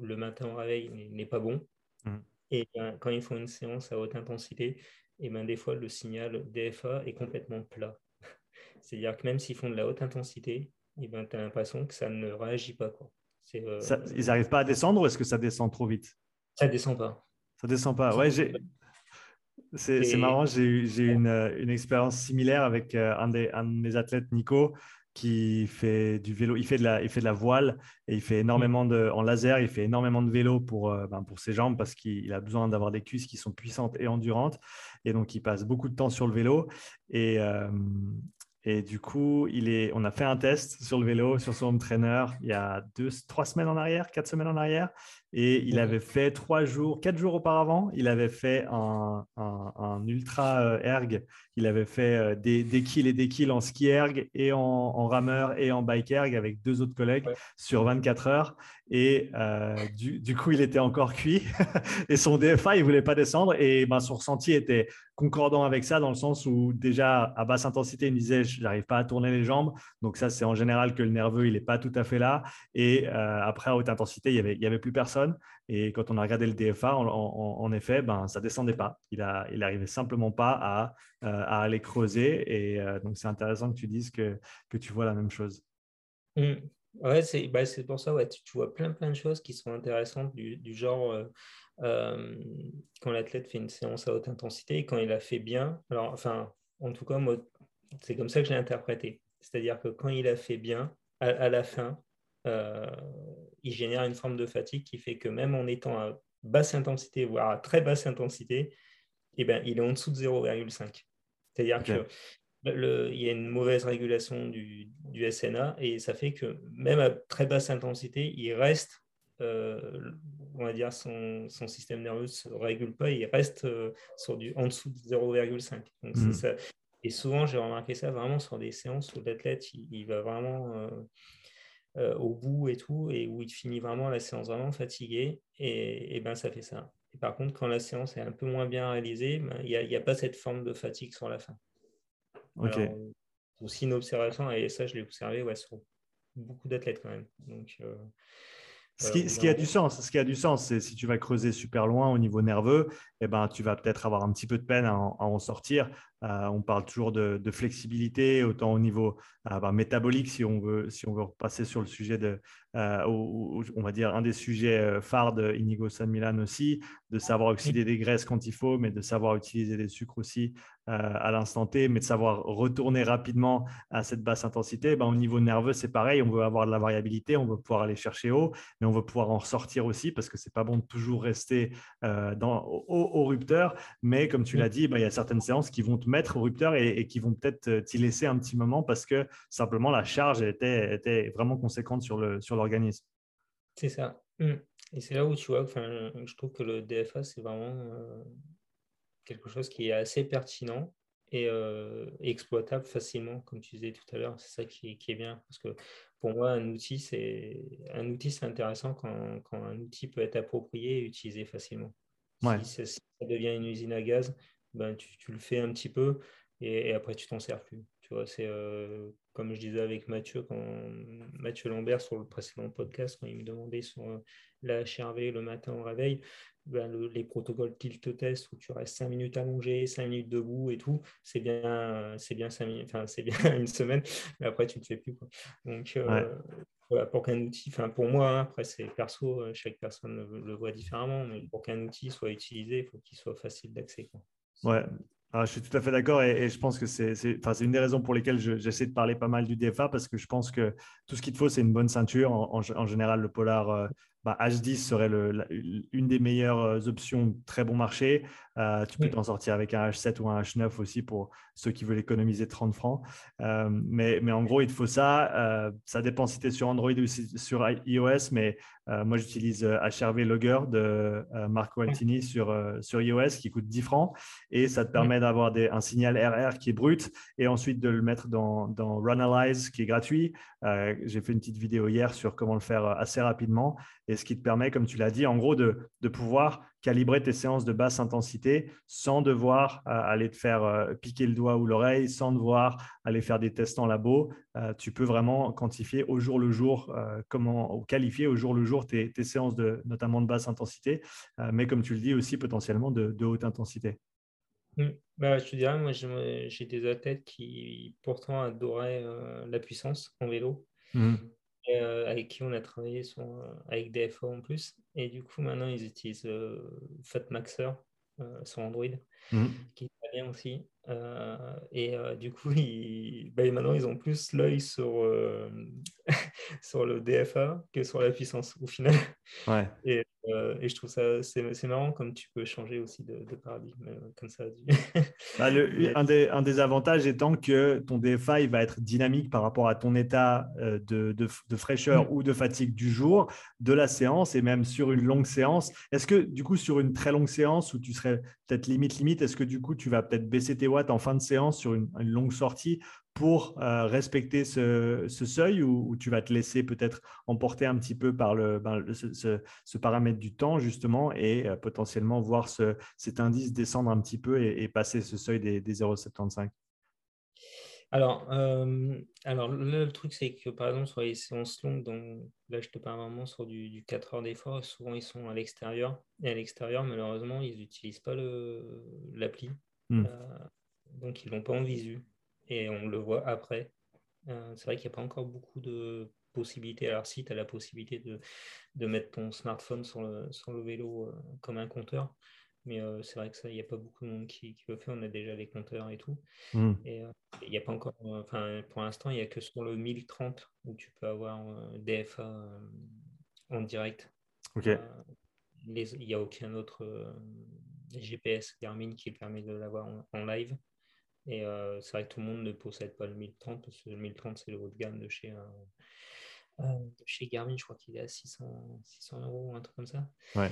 le matin au réveil, n'est pas bon. Mmh. Et ben, quand ils font une séance à haute intensité, et ben, des fois, le signal DFA est complètement plat. [laughs] C'est-à-dire que même s'ils font de la haute intensité, et ben, tu as l'impression que ça ne réagit pas. Quoi. Euh, ils n'arrivent pas à descendre ou est-ce que ça descend trop vite? Ça descend pas. Ça descend pas. Ouais, j'ai... C'est, marrant, j'ai eu, j'ai une, une, expérience similaire avec euh, un, des, un de mes athlètes, Nico, qui fait du vélo, il fait de la, il fait de la voile et il fait énormément de, en laser, il fait énormément de vélo pour, euh, ben, pour ses jambes parce qu'il a besoin d'avoir des cuisses qui sont puissantes et endurantes. Et donc, il passe beaucoup de temps sur le vélo. Et, euh, et du coup, il est, on a fait un test sur le vélo, sur son home trainer, il y a deux, trois semaines en arrière, quatre semaines en arrière. Et il avait fait trois jours, quatre jours auparavant, il avait fait un, un, ultra euh, erg. Il avait fait euh, des, des, kills et des kills en ski erg et en, rameur et en bike erg avec deux autres collègues sur 24 heures. Et euh, du, du, coup, il était encore cuit [laughs] et son DFA, il voulait pas descendre. Et ben, son ressenti était concordant avec ça dans le sens où déjà à basse intensité, il me disait, j'arrive pas à tourner les jambes. Donc ça, c'est en général que le nerveux, il n'est pas tout à fait là. Et après, à haute intensité, il y avait, il y avait plus personne. Et quand on a regardé le DFA, en, effet, ben, ça descendait pas. Il n'arrivait il simplement pas à, euh, à aller creuser. Et euh, donc, c'est intéressant que tu dises que, que tu vois la même chose. Mmh. Ouais, c'est bah, pour ça, ouais, tu, vois plein, plein de choses qui sont intéressantes du, genre euh, quand l'athlète fait une séance à haute intensité et quand il a fait bien. Alors, enfin, en tout cas, c'est comme ça que je l'ai interprété. C'est-à-dire que quand il a fait bien, à la fin, euh, il génère une forme de fatigue qui fait que même en étant à basse intensité, voire à très basse intensité, eh ben, il est en dessous de 0,5. C'est-à-dire qu'il y a une mauvaise régulation du, du, SNA et ça fait que même à très basse intensité, il reste on va dire, son, son, système nerveux ne se régule pas, il reste sur du, en dessous de 0,5. Donc, mmh. ça. Et souvent, j'ai remarqué ça vraiment sur des séances où l'athlète, il, va vraiment au bout et tout, et où il finit vraiment la séance vraiment fatigué, et, et ben ça fait ça. Et par contre, quand la séance est un peu moins bien réalisée, ben, il n'y a, a, pas cette forme de fatigue sur la fin. Ok. aussi une observation, et ça, je l'ai observé ouais, sur beaucoup d'athlètes quand même. Donc, ce qui, ce qui, a du sens, ce qui a du sens, c'est si tu vas creuser super loin au niveau nerveux, eh ben, tu vas peut-être avoir un petit peu de peine à en, sortir. Euh, on parle toujours de, flexibilité, autant au niveau euh, ben, métabolique, si on veut, si on veut repasser sur le sujet de, euh, on va dire un des sujets phares de Inigo San Milan aussi, de savoir oxyder des graisses quand il faut, mais de savoir utiliser des sucres aussi à l'instant T, mais de savoir retourner rapidement à cette basse intensité. Ben, au niveau nerveux, c'est pareil. On veut avoir de la variabilité, on veut pouvoir aller chercher haut, mais on veut pouvoir en ressortir aussi parce que c'est pas bon de toujours rester dans, au, rupteur. Mais comme tu l'as dit, ben, il y a certaines séances qui vont te mettre au rupteur et, qui vont peut-être t'y laisser un petit moment parce que simplement la charge était, était vraiment conséquente sur l'organisme. Sur c'est ça. Mmh. Et c'est là où tu vois, je trouve que le DFA, c'est vraiment euh, quelque chose qui est assez pertinent et euh, exploitable facilement, comme tu disais tout à l'heure. C'est ça qui, qui, est bien. Parce que pour moi, un outil, c'est un outil, c'est intéressant quand, quand, un outil peut être approprié et utilisé facilement. Si, ça, devient une usine à gaz, ben, tu, tu le fais un petit peu et, après tu t'en sers plus. Tu vois, c'est euh, comme je disais avec Mathieu, quand Mathieu Lambert sur le précédent podcast, quand il me demandait sur euh, la HRV le matin au réveil, ben, les protocoles tilt test où tu restes 5 minutes allongé, 5 minutes debout et tout, c'est bien, c'est bien, enfin, c'est bien [laughs] une semaine, mais après tu ne te fais plus. Quoi. Donc, euh, pour qu'un outil, enfin pour moi, hein, après c'est perso, euh, chaque personne le, voit différemment, mais pour qu'un outil soit utilisé, il faut qu'il soit facile d'accès. Ouais, ah, je suis tout à fait d'accord et, je pense que c'est une des raisons pour lesquelles j'essaie de parler pas mal du DFA parce que je pense que tout ce qu'il te faut, c'est une bonne ceinture. En, général, le polar euh, H10 bah, serait le, une des meilleures euh, options, très bon marché. Euh, tu peux t'en sortir avec un H7 ou un H9 aussi pour ceux qui veulent économiser 30 francs. Euh, mais, mais, en gros, il te faut ça. ça dépend si tu es sur Android ou sur iOS, mais moi, j'utilise HRV Logger de Marco Altini sur, sur iOS qui coûte 10 francs et ça te permet d'avoir un signal RR qui est brut et ensuite de le mettre dans, dans Runalyze qui est gratuit. J'ai fait une petite vidéo hier sur comment le faire assez rapidement et ce qui te permet, comme tu l'as dit, en gros, de, pouvoir calibrer tes séances de basse intensité sans devoir euh, aller te faire euh, piquer le doigt ou l'oreille, sans devoir aller faire des tests en labo. Euh, tu peux vraiment quantifier au jour le jour, comment, ou qualifier au jour le jour tes, séances, de, notamment de basse intensité, mais comme tu le dis aussi potentiellement de, haute intensité. Mmh. Bah, je te dirais, moi j'ai des athlètes qui pourtant adoraient la puissance en vélo. Mmh. Euh, avec qui on a travaillé sur, euh, avec DFO en plus. Et du coup, maintenant, ils utilisent euh, FatMaxer sur Android, mmh. qui est très bien aussi. et du coup, ils, bah, maintenant, ils ont plus l'œil sur, [laughs] sur le DFA que sur la puissance au final. Ouais. Et, euh, et je trouve ça, c'est marrant comme tu peux changer aussi de, paradigme euh, comme ça. [laughs] Bah, [laughs] un, des, un, des, avantages étant que ton DFA il va être dynamique par rapport à ton état euh, de, de, fraîcheur mm. ou de fatigue du jour, de la séance et même sur une longue séance. Est-ce que du coup, sur une très longue séance où tu serais peut-être limite, limite, est-ce que du coup, tu vas peut-être baisser tes watts en fin de séance sur une longue sortie pour euh, respecter ce, seuil ou, tu vas te laisser peut-être emporter un petit peu par le, ben, ce, paramètre du temps justement et euh, potentiellement voir cet indice descendre un petit peu et, passer ce seuil des, 0,75 alors, euh, alors le, truc, c'est que par exemple, sur les séances longues, donc, là je te parle vraiment sur du, 4 heures d'effort, souvent ils sont à l'extérieur. Et à l'extérieur, malheureusement, ils n'utilisent pas l'appli. Hmm. donc, ils ne l'ont pas en visu et on le voit après. Euh, c'est vrai qu'il n'y a pas encore beaucoup de possibilités. Alors, si tu as la possibilité de, de, mettre ton smartphone sur le, sur le vélo euh, comme un compteur, mais euh, c'est vrai que ça, il n'y a pas beaucoup de monde qui, qui, le fait. On a déjà les compteurs et tout. Hmm. Et il n'y a pas encore, enfin, pour l'instant, il n'y a que sur le 1030 où tu peux avoir DFA en direct. Ok. il n'y a aucun autre GPS Garmin qui permet de l'avoir en, live. Et euh, c'est vrai que tout le monde ne possède pas le 1030 parce que le 1030 c'est le haut de gamme de chez, chez Garmin, je crois qu'il est à 600, 600 euros, un truc comme ça. Ouais.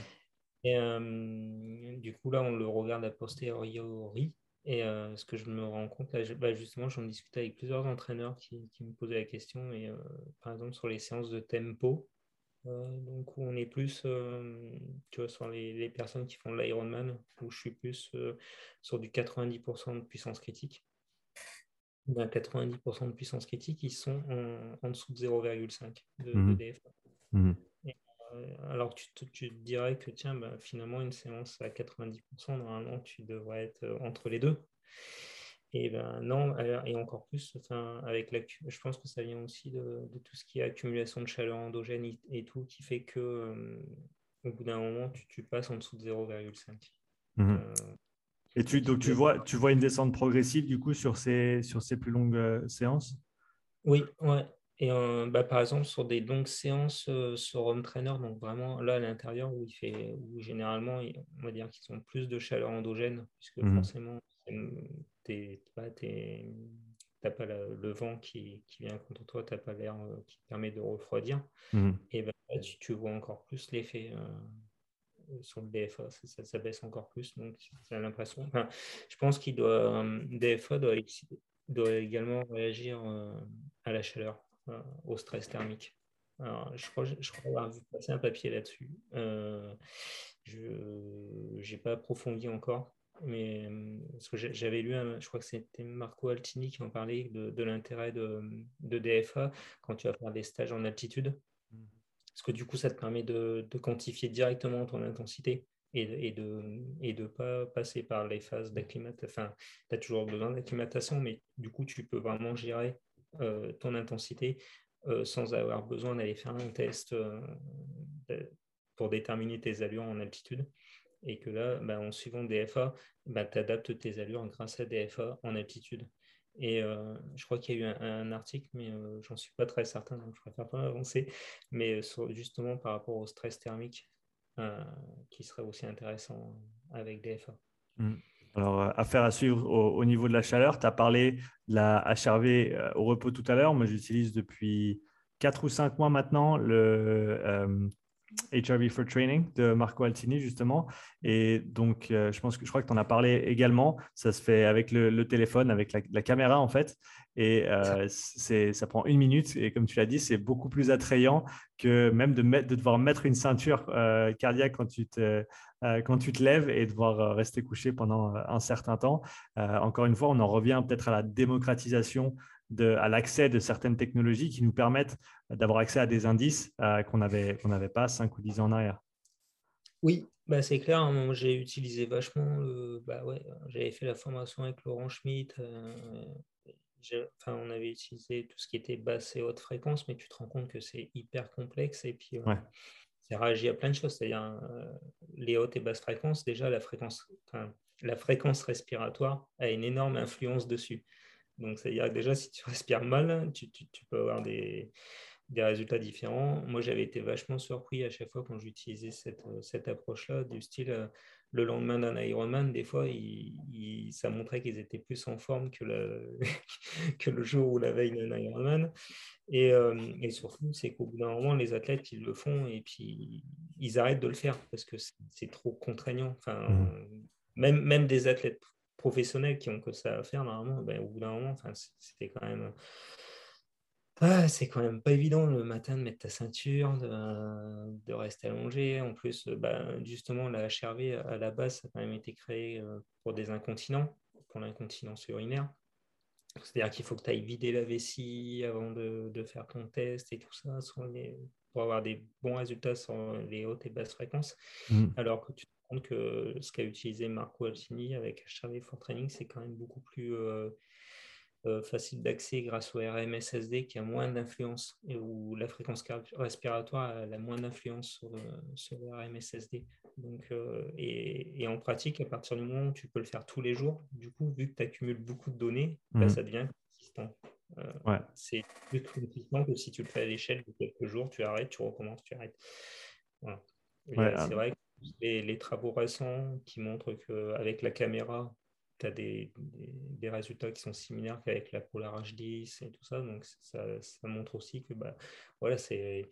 Et du coup, là, on le regarde a posteriori. Et ce que je me rends compte, là, bah, justement, j'en discutais avec plusieurs entraîneurs qui, qui, me posaient la question. Et par exemple, sur les séances de tempo, donc où on est plus, tu vois, sur les, les personnes qui font l'Ironman, où je suis plus sur du 90% de puissance critique. 90% de puissance critique, ils sont en, dessous de 0,5 de, mmh DFA. Mmh alors tu te, tu dirais que tiens, bah, finalement, une séance à 90%, normalement, tu devrais être entre les deux. Et ben non, et encore plus, enfin, avec la, je pense que ça vient aussi de, tout ce qui est accumulation de chaleur endogène et, tout, qui fait que au bout d'un moment, tu, passes en dessous de 0,5. Mmh euh, et tu, donc tu vois, tu vois une descente progressive du coup sur ces, sur ces plus longues euh, séances? Oui, ouais. Et bah, par exemple, sur des longues séances euh, sur home trainer, donc vraiment là à l'intérieur où il fait, où généralement, on va dire qu'ils ont plus de chaleur endogène, puisque mmh forcément, tu n'as pas le vent qui, qui, vient contre toi, tu n'as pas l'air euh, qui te permet de refroidir. Mmh Et ben, tu, tu, vois encore plus l'effet euh, sur le DFA, ça, ça, baisse encore plus. Donc, j'ai l'impression. Enfin, je pense qu'il doit, DFA doit, doit également réagir à la chaleur. Euh, au stress thermique. je crois, je crois avoir vu passer un papier là-dessus. Euh, je n'ai pas approfondi encore, mais que j'avais lu, je crois que c'était Marco Altini qui en parlait de, l'intérêt de, DFA quand tu vas faire des stages en altitude. Parce que du coup, ça te permet de, quantifier directement ton intensité et, de ne de pas passer par les phases d'acclimatation. Enfin, tu as toujours besoin d'acclimatation, mais du coup, tu peux vraiment gérer euh, ton intensité euh, sans avoir besoin d'aller faire un test euh, pour déterminer tes allures en altitude. Et que là, bah, en suivant DFA, bah, tu adaptes tes allures grâce à DFA en altitude. Et je crois qu'il y a eu un, article, mais j'en suis pas très certain, donc je préfère pas avancer, mais justement par rapport au stress thermique, qui serait aussi intéressant avec DFA. Mmh. Alors, euh, affaire à suivre au, niveau de la chaleur. Tu as parlé de la HRV euh, au repos tout à l'heure. Moi, j'utilise depuis 4 ou 5 mois maintenant le euh, HRV for Training de Marco Altini, justement. Et donc, je pense que je crois que tu en as parlé également. Ça se fait avec le, téléphone, avec la, caméra, en fait. Et ça prend une minute. Et comme tu l'as dit, c'est beaucoup plus attrayant que même de, de devoir mettre une ceinture cardiaque quand tu te euh, quand tu te lèves et devoir euh, rester couché pendant euh, un certain temps. encore une fois, on en revient peut-être à la démocratisation, de, à l'accès de certaines technologies qui nous permettent d'avoir accès à des indices qu'on n'avait pas 5 ou 10 ans en arrière. Oui, bah c'est clair. Hein, j'ai utilisé vachement. bah ouais, j'avais fait la formation avec Laurent Schmitt. enfin, on avait utilisé tout ce qui était basse et haute fréquence, mais tu te rends compte que c'est hyper complexe. Et puis, ça réagit à plein de choses. C'est-à-dire, euh, les hautes et basses fréquences, déjà, la fréquence, la fréquence respiratoire a une énorme influence dessus. Donc, c'est-à-dire que déjà, si tu respires mal, tu, peux avoir des, résultats différents. Moi, j'avais été vachement surpris à chaque fois quand j'utilisais cette, cette approche-là, du style, euh, le lendemain d'un Ironman, des fois, il, ça montrait qu'ils étaient plus en forme que le, [laughs] que le jour ou la veille d'un Ironman. Et, euh, et surtout, c'est qu'au bout d'un moment, les athlètes, ils le font et puis ils arrêtent de le faire parce que c'est trop contraignant. Enfin, mmh. même, même des athlètes professionnels qui ont que ça à faire, normalement, ben, au bout d'un moment, enfin, c'était quand même ah, c'est quand même pas évident le matin de mettre ta ceinture, de, rester allongé. En plus, bah, justement, la HRV, à la base, ça a quand même été créé euh, pour des incontinents, pour l'incontinence urinaire. C'est-à-dire qu'il faut que tu ailles vider la vessie avant de, faire ton test et tout ça pour avoir des bons résultats sur les hautes et basses fréquences. Mmh. Alors que tu compte que ce qu'a utilisé Marco Alcini avec HRV for Training, c'est quand même beaucoup plus euh, euh, facile d'accès grâce au RMSSD qui a moins d'influence et où la fréquence respiratoire a moins d'influence sur, sur, le RMSSD. Donc, euh, et, en pratique, à partir du moment où tu peux le faire tous les jours, du coup, vu que tu accumules beaucoup de données, bah, mmh. ça devient consistant. Euh, c'est plus consistant que si tu le fais à l'échelle de quelques jours, tu arrêtes, tu recommences, tu arrêtes. c'est vrai que les, travaux récents qui montrent qu'avec la caméra, tu as des, des, résultats qui sont similaires qu'avec la Polar H10 et tout ça. Donc, ça, ça montre aussi que bah, voilà, c'est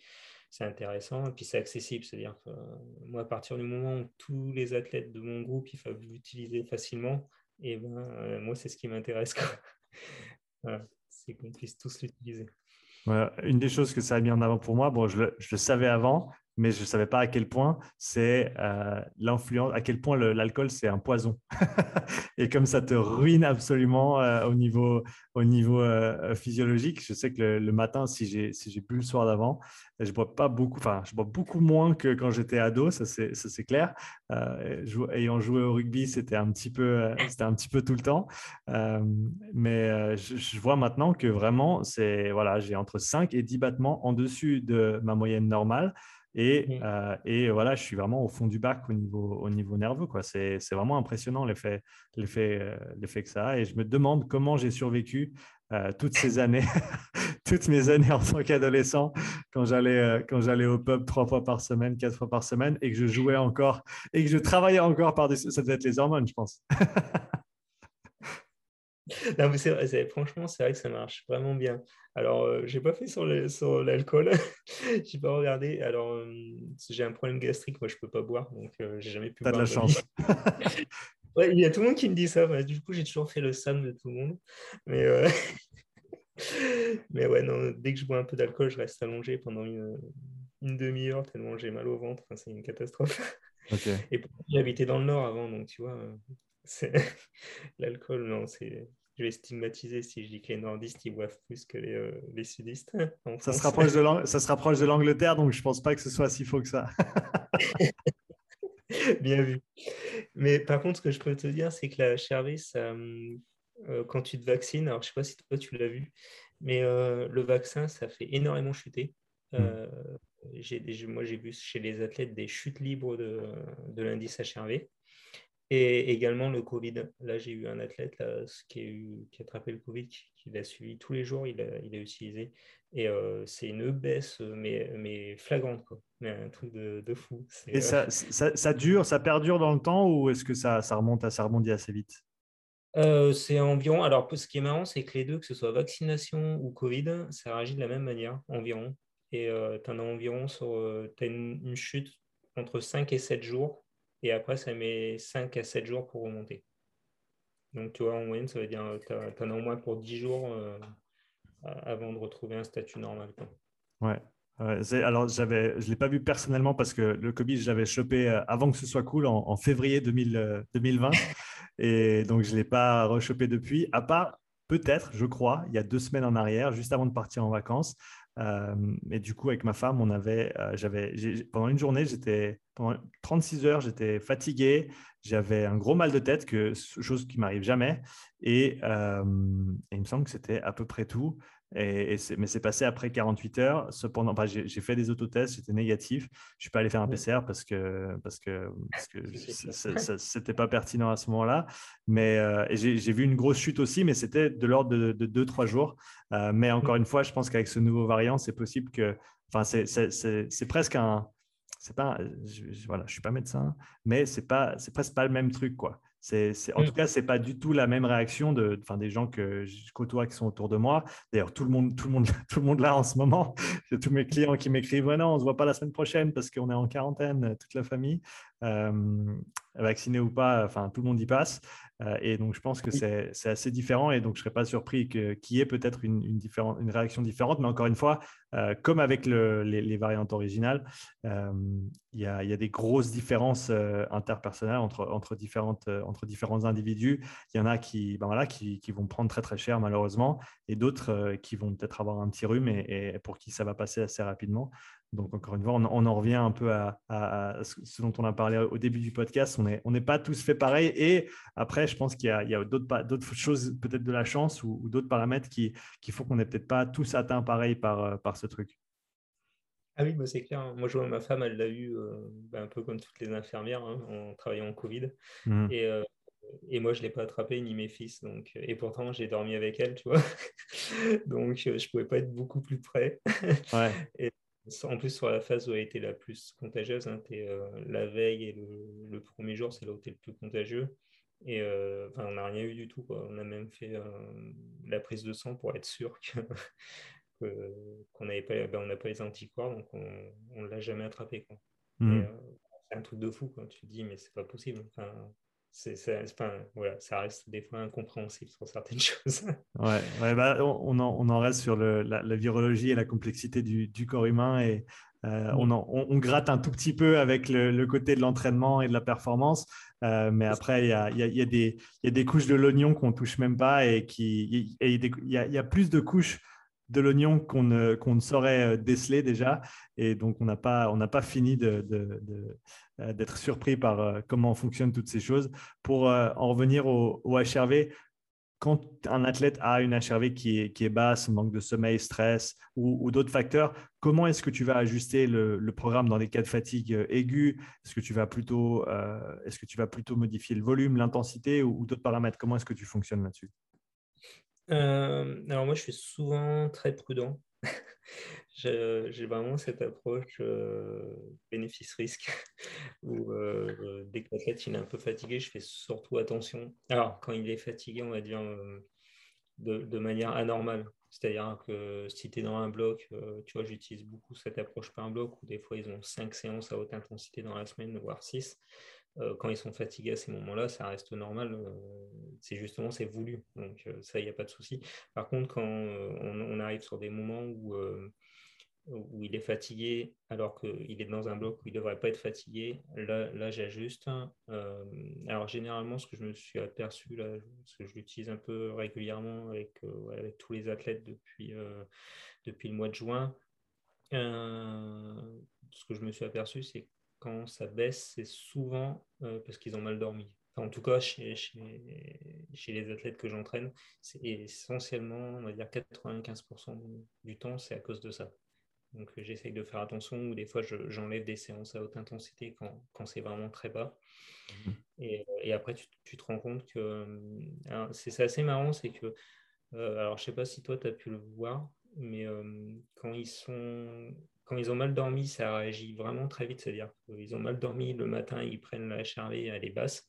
intéressant et puis c'est accessible. C'est-à-dire que moi, à partir du moment où tous les athlètes de mon groupe, ils peuvent l'utiliser facilement, et ben, moi, c'est ce qui m'intéresse. [laughs] c'est qu'on puisse tous l'utiliser. une des choses que ça a mis en avant pour moi, bon, je le, je le savais avant, mais je ne savais pas à quel point c'est euh, l'influence, à quel point l'alcool c'est un poison. [laughs] et comme ça te ruine absolument euh, au niveau, au niveau euh, physiologique, je sais que le, matin, si j'ai si bu le soir d'avant, je bois pas beaucoup, enfin, je bois beaucoup moins que quand j'étais ado, ça c'est clair. ayant joué au rugby, c'était un petit peu, un petit peu tout le temps. mais je, vois maintenant que vraiment, voilà, j'ai entre 5 et 10 battements en dessus de ma moyenne normale. Et, euh, et, voilà, je suis vraiment au fond du bac au niveau, au niveau nerveux. C'est, vraiment impressionnant l'effet, l'effet, euh, l'effet que ça a. Et je me demande comment j'ai survécu euh, toutes ces années, [laughs] toutes mes années en tant qu'adolescent, quand j'allais, quand j'allais au pub trois fois par semaine, quatre fois par semaine, et que je jouais encore, et que je travaillais encore par-dessus. Ça devait être les hormones, je pense. [laughs] [laughs] Non, mais c'est franchement, c'est vrai que ça marche vraiment bien. Alors, je euh, j'ai pas fait sur l'alcool, [laughs] j'ai pas regardé. Alors, euh, j'ai un problème gastrique, moi je peux pas boire, donc euh, j'ai jamais pu. T'as de la chance. [laughs] il y a tout le monde qui me dit ça. du coup, j'ai toujours fait le sam de tout le monde. Mais, mais ouais, non, dès que je bois un peu d'alcool, je reste allongé pendant une, demi-heure tellement j'ai mal au ventre. c'est une catastrophe. Et j'habitais dans le nord avant, donc tu vois, [laughs] l'alcool, non, c'est je vais stigmatiser si je dis que les nordistes ils boivent plus que les, euh, les sudistes. [laughs] ça, se rapproche de [laughs] ça se rapproche de l'Angleterre, donc je ne pense pas que ce soit si faux que ça. Bien vu. Mais par contre, ce que je peux te dire, c'est que la HRV, ça, euh, quand tu te vaccines, alors je ne sais pas si toi tu l'as vu, mais euh, le vaccin, ça fait énormément chuter. Hmm. moi, j'ai vu chez les athlètes des chutes libres de, de l'indice HRV. Et également le Covid. Là, j'ai eu un athlète qui, a eu, qui, a attrapé le Covid, qui, l'a suivi tous les jours, il a, il a utilisé. Et euh, c'est une baisse, mais, mais flagrante, quoi. Mais un truc de, de fou. Et euh, ça, ça, ça, dure, ça perdure dans le temps ou est-ce que ça, ça, remonte, ça rebondit assez vite? Euh, c'est environ. Alors, ce qui est marrant, c'est que les deux, que ce soit vaccination ou Covid, ça réagit de la même manière, environ. Et tu en as environ sur. tu as une, une, chute entre 5 et 7 jours et après, ça met 5 à 7 jours pour remonter. Donc, tu vois, en moyenne, ça veut dire que tu en as au moins pour 10 jours euh, avant de retrouver un statut normal. Ouais. alors, j'avais, je ne l'ai pas vu personnellement parce que le Covid, je l'avais chopé euh, avant que ce soit cool en, février 2020. Euh, [laughs] et donc, je ne l'ai pas rechopé depuis, à part peut-être, je crois, il y a deux semaines en arrière, juste avant de partir en vacances. Et du coup, avec ma femme, on avait, j'avais, pendant une journée, j'étais, pendant 36 heures, j'étais fatigué, j'avais un gros mal de tête, que, chose qui m'arrive jamais. Et, et, il me semble que c'était à peu près tout. Et, mais c'est passé après 48 heures. Cependant, j'ai fait des autotests, j'étais négatif. Je ne suis pas allé faire un PCR parce que parce que, [laughs] c'était pas pertinent à ce moment-là. Mais euh, j'ai vu une grosse chute aussi, mais c'était de l'ordre de 2-3 jours. Euh, mais encore une fois, je pense qu'avec ce nouveau variant, c'est possible que, enfin, c'est presque un, c'est pas, je, voilà, je suis pas médecin, mais c'est pas, c'est presque pas le même truc, quoi. C'est, en mm. tout cas, c'est pas du tout la même réaction de, enfin, des gens que je côtoie qui sont autour de moi. D'ailleurs, tout le monde, tout le monde, [laughs] tout le monde là en ce moment. [laughs] J'ai tous mes clients qui m'écrivent ouais, non, on se voit pas la semaine prochaine parce qu'on est en quarantaine, toute la famille, vacciné ou pas. Enfin, tout le monde y passe. Euh, et donc, je pense que c'est assez différent. Et donc, je ne serais pas surpris qu'il y ait peut-être une, une, une, réaction différente. Mais encore une fois, euh, comme avec les, variantes originales, euh, il y, a, des grosses différences interpersonnelles entre, entre, différentes, entre différents individus. Il y en a qui, ben voilà, qui, qui, vont prendre très, très cher, malheureusement, et d'autres qui vont peut-être avoir un petit rhume et, et, pour qui ça va passer assez rapidement. Donc, encore une fois, on, en revient un peu à, ce dont on a parlé au début du podcast. On n'est pas tous fait pareil. Et après, je pense qu'il y a, d'autres choses, peut-être de la chance ou, d'autres paramètres qui, font qu'on n'est peut-être pas tous atteints pareil par, ce truc. Ah oui, bah, c'est clair. Moi, je vois ma femme, elle l'a eu euh, bah, un peu comme toutes les infirmières hein, en travaillant en Covid. Mmh. Euh, et, moi, je ne l'ai pas attrapé, ni mes fils. Donc, et pourtant, j'ai dormi avec elle, tu vois. [laughs] donc, je ne pouvais pas être beaucoup plus près. Ouais. [laughs] En plus, sur la phase où elle été la plus contagieuse, hein, euh, la veille et le, premier jour, c'est là où tu es le plus contagieux. Et on n'a rien eu du tout. On a même fait la prise de sang pour être sûr [laughs] qu'on n'avait pas, ben, on n'a pas les anticorps, donc on ne l'a jamais attrapé. Mmh. c'est un truc de fou. Quoi. Tu te dis, mais c'est pas possible. Enfin, c'est, voilà, ça reste des fois incompréhensible sur certaines [laughs] choses. ouais, ouais bah, on, en, on, en, reste sur le, la, virologie et la complexité du, du corps humain et euh, on, en, on, gratte un tout petit peu avec le, le côté de l'entraînement et de la performance, euh, mais après il y a, y, a, y, a y a, des couches de l'oignon qu'on touche même pas et qui il y, a plus de couches de l'oignon qu'on ne, ne, saurait euh, déceler déjà. Et donc, on n'a pas, pas fini d'être de, surpris par comment fonctionnent toutes ces choses. Pour en revenir au, HRV, quand un athlète a une HRV qui est, qui est basse, manque de sommeil, stress ou, d'autres facteurs, comment est-ce que tu vas ajuster le, programme dans des cas de fatigue euh, aiguë Est-ce que tu vas plutôt, euh, est-ce que tu vas plutôt modifier le volume, l'intensité ou, d'autres paramètres? Comment est-ce que tu fonctionnes là-dessus? Euh, Alors moi, je suis souvent très prudent. [laughs] j'ai vraiment cette approche euh, bénéfice-risque [laughs] où euh, dès que l'athlète il est un peu fatigué, je fais surtout attention. Alors, quand il est fatigué, on va dire de, manière anormale. C'est-à-dire que si tu es dans un bloc, tu vois, j'utilise beaucoup cette approche par bloc où des fois ils ont cinq séances à haute intensité dans la semaine, voire 6. Quand ils sont fatigués à ces moments-là, ça reste normal. c'est justement, c'est voulu. Donc ça, il n'y a pas de souci. Par contre, quand on, arrive sur des moments où où il est fatigué alors qu'il est dans un bloc où il ne devrait pas être fatigué, là, là j'ajuste. Euh, alors généralement, ce que je me suis aperçu, là, parce que je l'utilise un peu régulièrement avec, euh, avec, tous les athlètes depuis, euh, depuis le mois de juin, ce que je me suis aperçu, c'est quand ça baisse, c'est souvent parce qu'ils ont mal dormi. en tout cas, chez, chez, chez les athlètes que j'entraîne, c'est essentiellement, on va dire 95% du temps, c'est à cause de ça. Donc euh, j'essaye de faire attention ou des fois j'enlève des séances à haute intensité quand, quand c'est vraiment très bas. Mhm. Et, euh, et, après tu, tu, te rends compte que euh, c'est assez marrant, c'est que, alors je sais pas si toi tu as pu le voir, mais quand ils sont quand ils ont mal dormi, ça réagit vraiment très vite. C'est-à-dire qu'ils ont mal dormi le matin, ils prennent la HRV, elle est basse.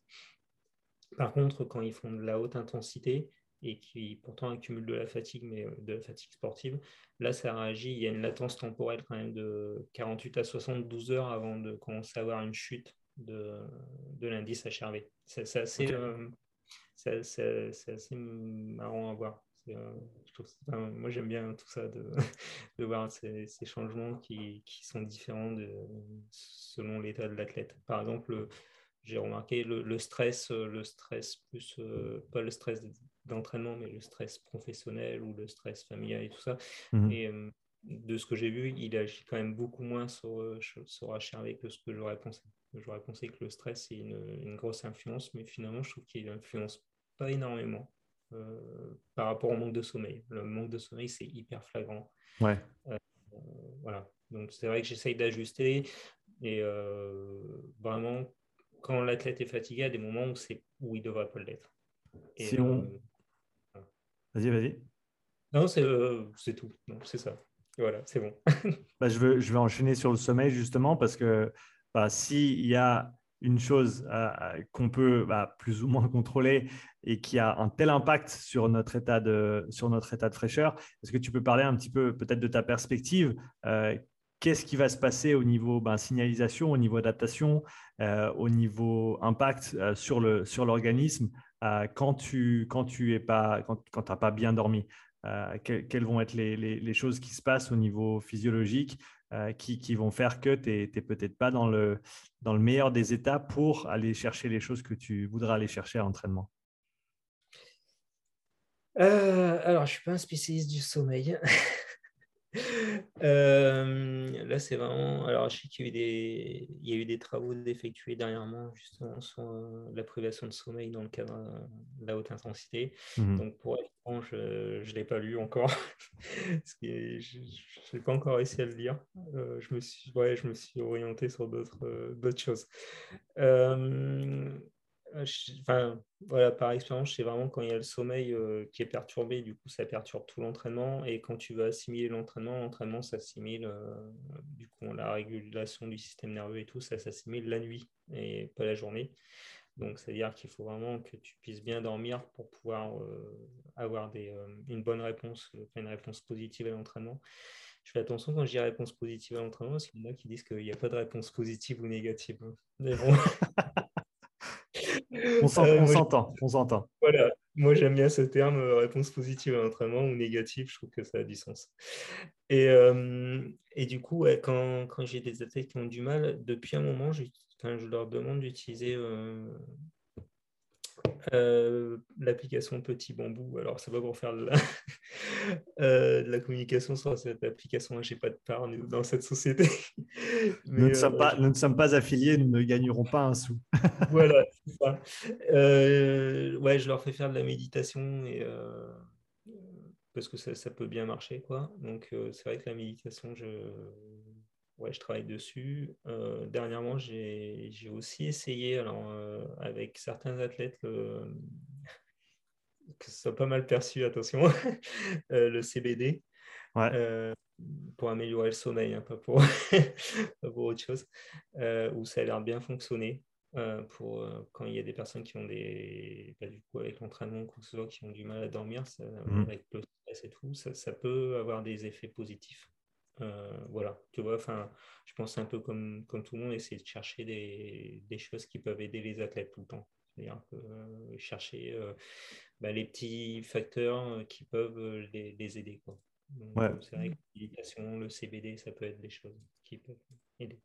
Par contre, quand ils font de la haute intensité, et qui pourtant accumule de la fatigue, mais euh, de la fatigue sportive. Là, ça réagit. Il y a une latence temporelle quand même de 48 à 72 heures avant de commencer à avoir une chute de, de l'indice HRV. C'est assez, euh, assez, marrant à voir. Euh, moi, j'aime bien tout ça, de, [laughs] de voir ces, ces changements qui, qui, sont différents de, selon l'état de l'athlète. Par exemple, j'ai remarqué le, le, stress, le stress plus, pas le stress d'entraînement, mais le stress professionnel ou le stress familial et tout ça. Mhm. Et euh, de ce que j'ai vu, il agit quand même beaucoup moins sur, euh, sur HRV que ce que j'aurais pensé. J'aurais pensé que le stress, c'est une, une, grosse influence, mais finalement, je trouve qu'il n'influence pas énormément euh, par rapport au manque de sommeil. Le manque de sommeil, c'est hyper flagrant. Ouais. voilà. Donc, c'est vrai que j'essaye d'ajuster et vraiment, quand l'athlète est fatigué, à des moments où, où il ne devrait pas l'être. Si on, Vas-y, vas-y. Non, c'est euh, tout. C'est ça. Voilà, c'est bon. [laughs] bah, je, veux, je vais enchaîner sur le sommeil justement parce que bah, s'il y a une chose euh, qu'on peut bah, plus ou moins contrôler et qui a un tel impact sur notre état de, sur notre état de fraîcheur, est-ce que tu peux parler un petit peu peut-être de ta perspective euh, Qu'est-ce qui va se passer au niveau ben, signalisation, au niveau adaptation, au niveau impact sur l'organisme euh, quand tu quand tu pas bien dormi? Euh, quelles vont être les, choses qui se passent au niveau physiologique euh, qui, qui, vont faire que tu n'es peut-être pas dans le, dans le meilleur des états pour aller chercher les choses que tu voudras aller chercher à l'entraînement Alors, je ne suis pas un spécialiste du sommeil. [laughs] Euh, là, c'est vraiment. Alors, je sais qu'il y a eu des, il y a eu des travaux effectués dernièrement, justement, sur euh, la privation de sommeil dans le cadre euh, de la haute intensité. Mhm. Donc, pour être franc, je ne l'ai pas lu encore. [laughs] Parce que je n'ai pas encore réussi à le lire. je, me suis, ouais, je me suis orienté sur d'autres choses. Euh, enfin, voilà, par expérience, c'est vraiment quand il y a le sommeil euh, qui est perturbé, du coup, ça perturbe tout l'entraînement. Et quand tu vas assimiler l'entraînement, l'entraînement s'assimile, euh, du coup, la régulation du système nerveux et tout, ça s'assimile la nuit et pas la journée. Donc, c'est-à-dire qu'il faut vraiment que tu puisses bien dormir pour pouvoir avoir une bonne réponse, une réponse positive à l'entraînement. Je fais attention quand je dis réponse positive à l'entraînement, parce qu'il y en a qui disent qu'il n'y a pas de réponse positive ou négative. Mais bon. [laughs] on s'entend, on s'entend. Voilà, moi, j'aime bien ce terme, euh, réponse positive à l'entraînement ou négative, je trouve que ça a du sens. Et, euh, et du coup, quand, quand j'ai des athlètes qui ont du mal, depuis un moment, je, je leur demande d'utiliser euh, euh, l'application Petit Bambou. Alors, c'est pas pour faire de la, [laughs] euh, de la communication sur cette application. Je n'ai pas de part dans cette société. [laughs] nous, ne sommes euh, pas, nous ne sommes pas affiliés, nous ne gagnerons pas un sou. [laughs] voilà, c'est ça. ouais, je leur fais faire de la méditation et parce que ça, ça, peut bien marcher. Quoi. Donc, c'est vrai que la méditation, je, Ouais, je travaille dessus. Euh, dernièrement, j'ai aussi essayé, alors, euh, avec certains athlètes, [laughs] que ce soit pas mal perçu, attention, [laughs] euh, le CBD. pour améliorer le sommeil, hein, pas, pour, [laughs] pour, autre chose, où ça a l'air bien fonctionner. pour quand il y a des personnes qui ont des, bah, du coup, avec l'entraînement, qui ont du mal à dormir, ça, mmh. avec le stress et tout, ça, ça peut avoir des effets positifs. Euh, voilà, tu vois, enfin, je pense un peu comme, comme tout le monde, essayer de chercher des, des choses qui peuvent aider les athlètes tout le temps. C'est-à-dire euh, chercher euh, bah, les petits facteurs qui peuvent les, les aider. Quoi. C'est vrai que l'éducation, le CBD, ça peut être des choses qui peuvent aider.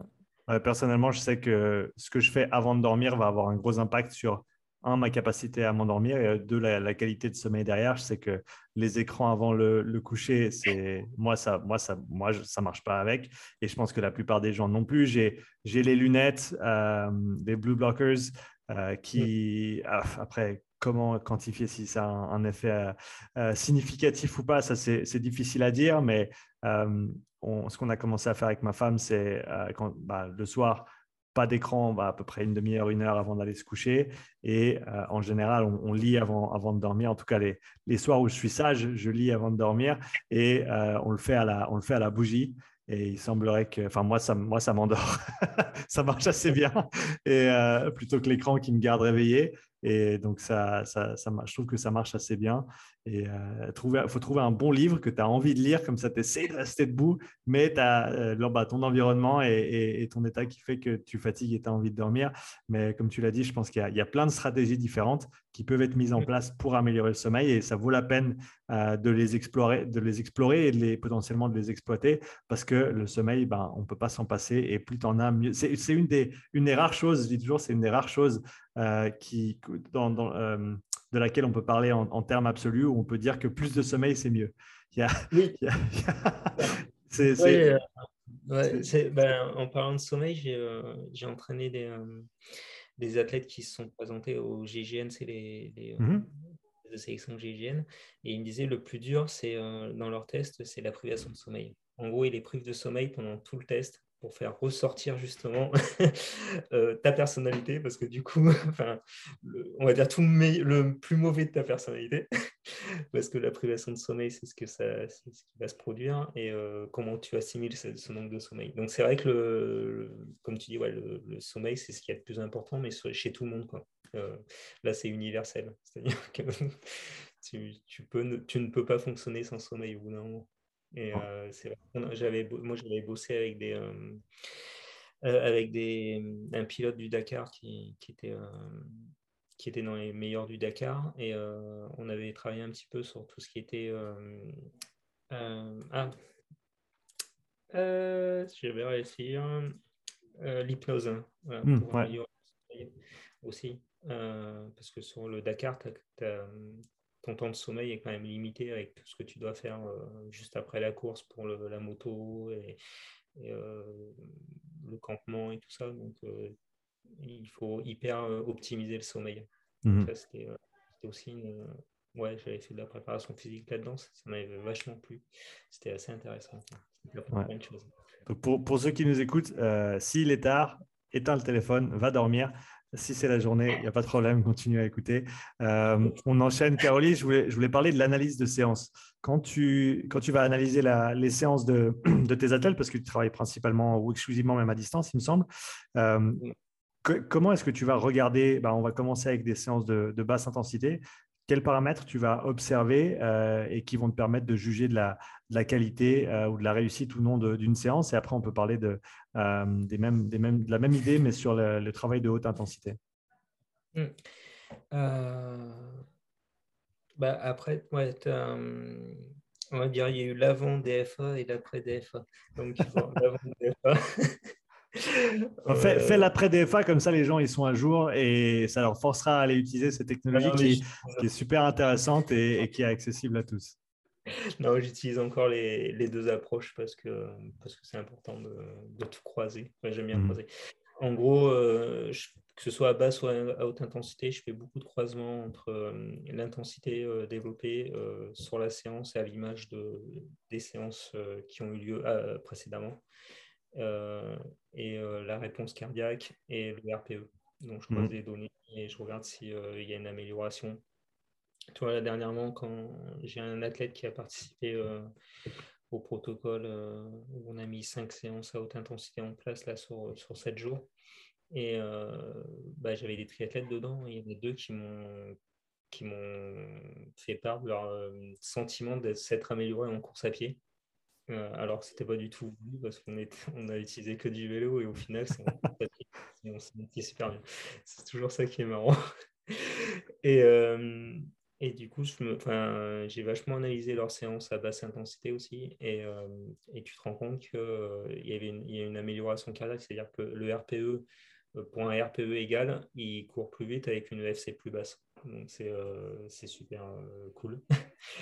personnellement, je sais que ce que je fais avant de dormir va avoir un gros impact sur un, ma capacité à m'endormir et euh, deux, la, qualité de sommeil derrière. Je sais que les écrans avant le, coucher, c'est moi ça, moi ça, moi ça marche pas avec. Et je pense que la plupart des gens non plus. J'ai, j'ai les lunettes, euh, des blue blockers euh, qui, ah, après, comment quantifier si ça a un, effet significatif ou pas, ça c'est, difficile à dire. Mais ce qu'on a commencé à faire avec ma femme, c'est bah, le soir pas d'écran à peu près une demi-heure, une heure avant d'aller se coucher. Et euh, en général, on, lit avant, avant de dormir. En tout cas, les, les, soirs où je suis sage, je lis avant de dormir et euh, on, le fait à la, on le fait à la bougie. Et il semblerait que, enfin moi ça, moi ça m'endort, [laughs] ça marche assez bien. Et euh, plutôt que l'écran qui me garde réveillé. Et donc, ça, ça, ça, je trouve que ça marche assez bien. Et il euh, faut trouver un bon livre que tu as envie de lire, comme ça tu essaies de rester debout, mais tu as euh, bah, ton environnement et, ton état qui fait que tu fatigues et tu as envie de dormir. Mais comme tu l'as dit, je pense qu'il y, y, a plein de stratégies différentes qui peuvent être mises en place pour améliorer le sommeil et ça vaut la peine euh, de, les explorer, de les explorer et de les, potentiellement de les exploiter parce que le sommeil, ben, on ne peut pas s'en passer et plus tu en as, mieux. C'est une des, une des rares choses, je dis toujours, c'est une des rares choses qui, dans, dans de laquelle on peut parler en, termes absolus, où on peut dire que plus de sommeil, c'est mieux. oui. en parlant de sommeil, j'ai euh, entraîné des, euh, des, athlètes qui se sont présentés au GGN, c'est les, les, euh, mmh sélections GGN, et ils me disaient le plus dur, c'est dans leur test, c'est la privation de sommeil. En gros, ils les privent de sommeil pendant tout le test pour faire ressortir justement [laughs] euh, ta personnalité, parce que du coup, [laughs] enfin, on va dire tout le, le, plus mauvais de ta personnalité, [laughs] parce que la privation de sommeil, c'est ce, que ça, ce qui va se produire, et euh, comment tu assimiles ce, manque de sommeil. Donc c'est vrai que, le, comme tu dis, ouais, le, sommeil, c'est ce qui est le plus important, mais chez tout le monde. Quoi. Euh, là, c'est universel, c'est-à-dire que tu, tu, ne peux pas fonctionner sans sommeil au bout d'un moment. Et euh, c'est j'avais, moi, j'avais bossé avec des, euh, avec des, un pilote du Dakar qui, qui était, qui était dans les meilleurs du Dakar. Et on avait travaillé un petit peu sur tout ce qui était. ah, je vais réussir. l'hypnose. Hein, mmh, aussi. parce que sur le Dakar, tu as, ton temps de sommeil est quand même limité avec tout ce que tu dois faire euh, juste après la course pour la moto et, euh, le campement et tout ça. Donc, euh, il faut hyper optimiser le sommeil. Mhm. C'était aussi une. Ouais, j'avais fait de la préparation physique là-dedans, ça, m'avait vachement plu. C'était assez intéressant. pour, pour, ceux qui nous écoutent, s'il est tard, éteins le téléphone, va dormir. Si c'est la journée, il n'y a pas de problème, continue à écouter. Euh, on enchaîne. Caroline, je voulais, je voulais parler de l'analyse de séance. Quand tu, quand tu vas analyser les séances de, tes athlètes, parce que tu travailles principalement ou exclusivement même à distance, il me semble, euh, comment est-ce que tu vas regarder bah, On va commencer avec des séances de, basse intensité. Quels paramètres tu vas observer euh, et qui vont te permettre de juger de la, qualité euh, ou de la réussite ou non d'une séance Et après, on peut parler de, euh, la même idée, mais sur le, travail de haute intensité. Bah, après, on va dire il y a eu l'avant DFA et l'après DFA. Donc, l'avant DFA. [laughs] Fais, l'après DFA, comme ça les gens ils sont à jour et ça leur forcera à aller utiliser cette technologie qui, est super intéressante et, qui est accessible à tous. Non, j'utilise encore les, deux approches parce que parce que c'est important de, tout croiser. J'aime bien mhm. croiser. En gros, euh, que ce soit à basse ou à haute intensité, je fais beaucoup de croisements entre euh, l'intensité euh, développée sur la séance et à l'image de, des séances qui ont eu lieu précédemment. Euh, et euh, la réponse cardiaque et le RPE. Donc, je croise mhm. les données et je regarde s'il euh, y a une amélioration. Tu vois, là, dernièrement, quand j'ai un athlète qui a participé au protocole où on a mis cinq séances à haute intensité en place là, sur, sur 7 jours. Et bah, j'avais des triathlètes dedans. Et il y en a deux qui m'ont qui m'ont fait part de leur sentiment de s'être amélioré en course à pied. Euh, alors que c'était pas du tout voulu parce qu'on [laughs] on a utilisé que du vélo et au final, on s'est super bien. [laughs] C'est toujours ça qui est marrant. [laughs] et, euh, et du coup, j'ai vachement analysé leurs séances à basse intensité aussi. Et, euh, tu te rends compte qu'il y y a une amélioration cardiaque, c'est-à-dire que le RPE, pour un RPE égal, il court plus vite avec une EFC plus basse. Donc c'est super cool.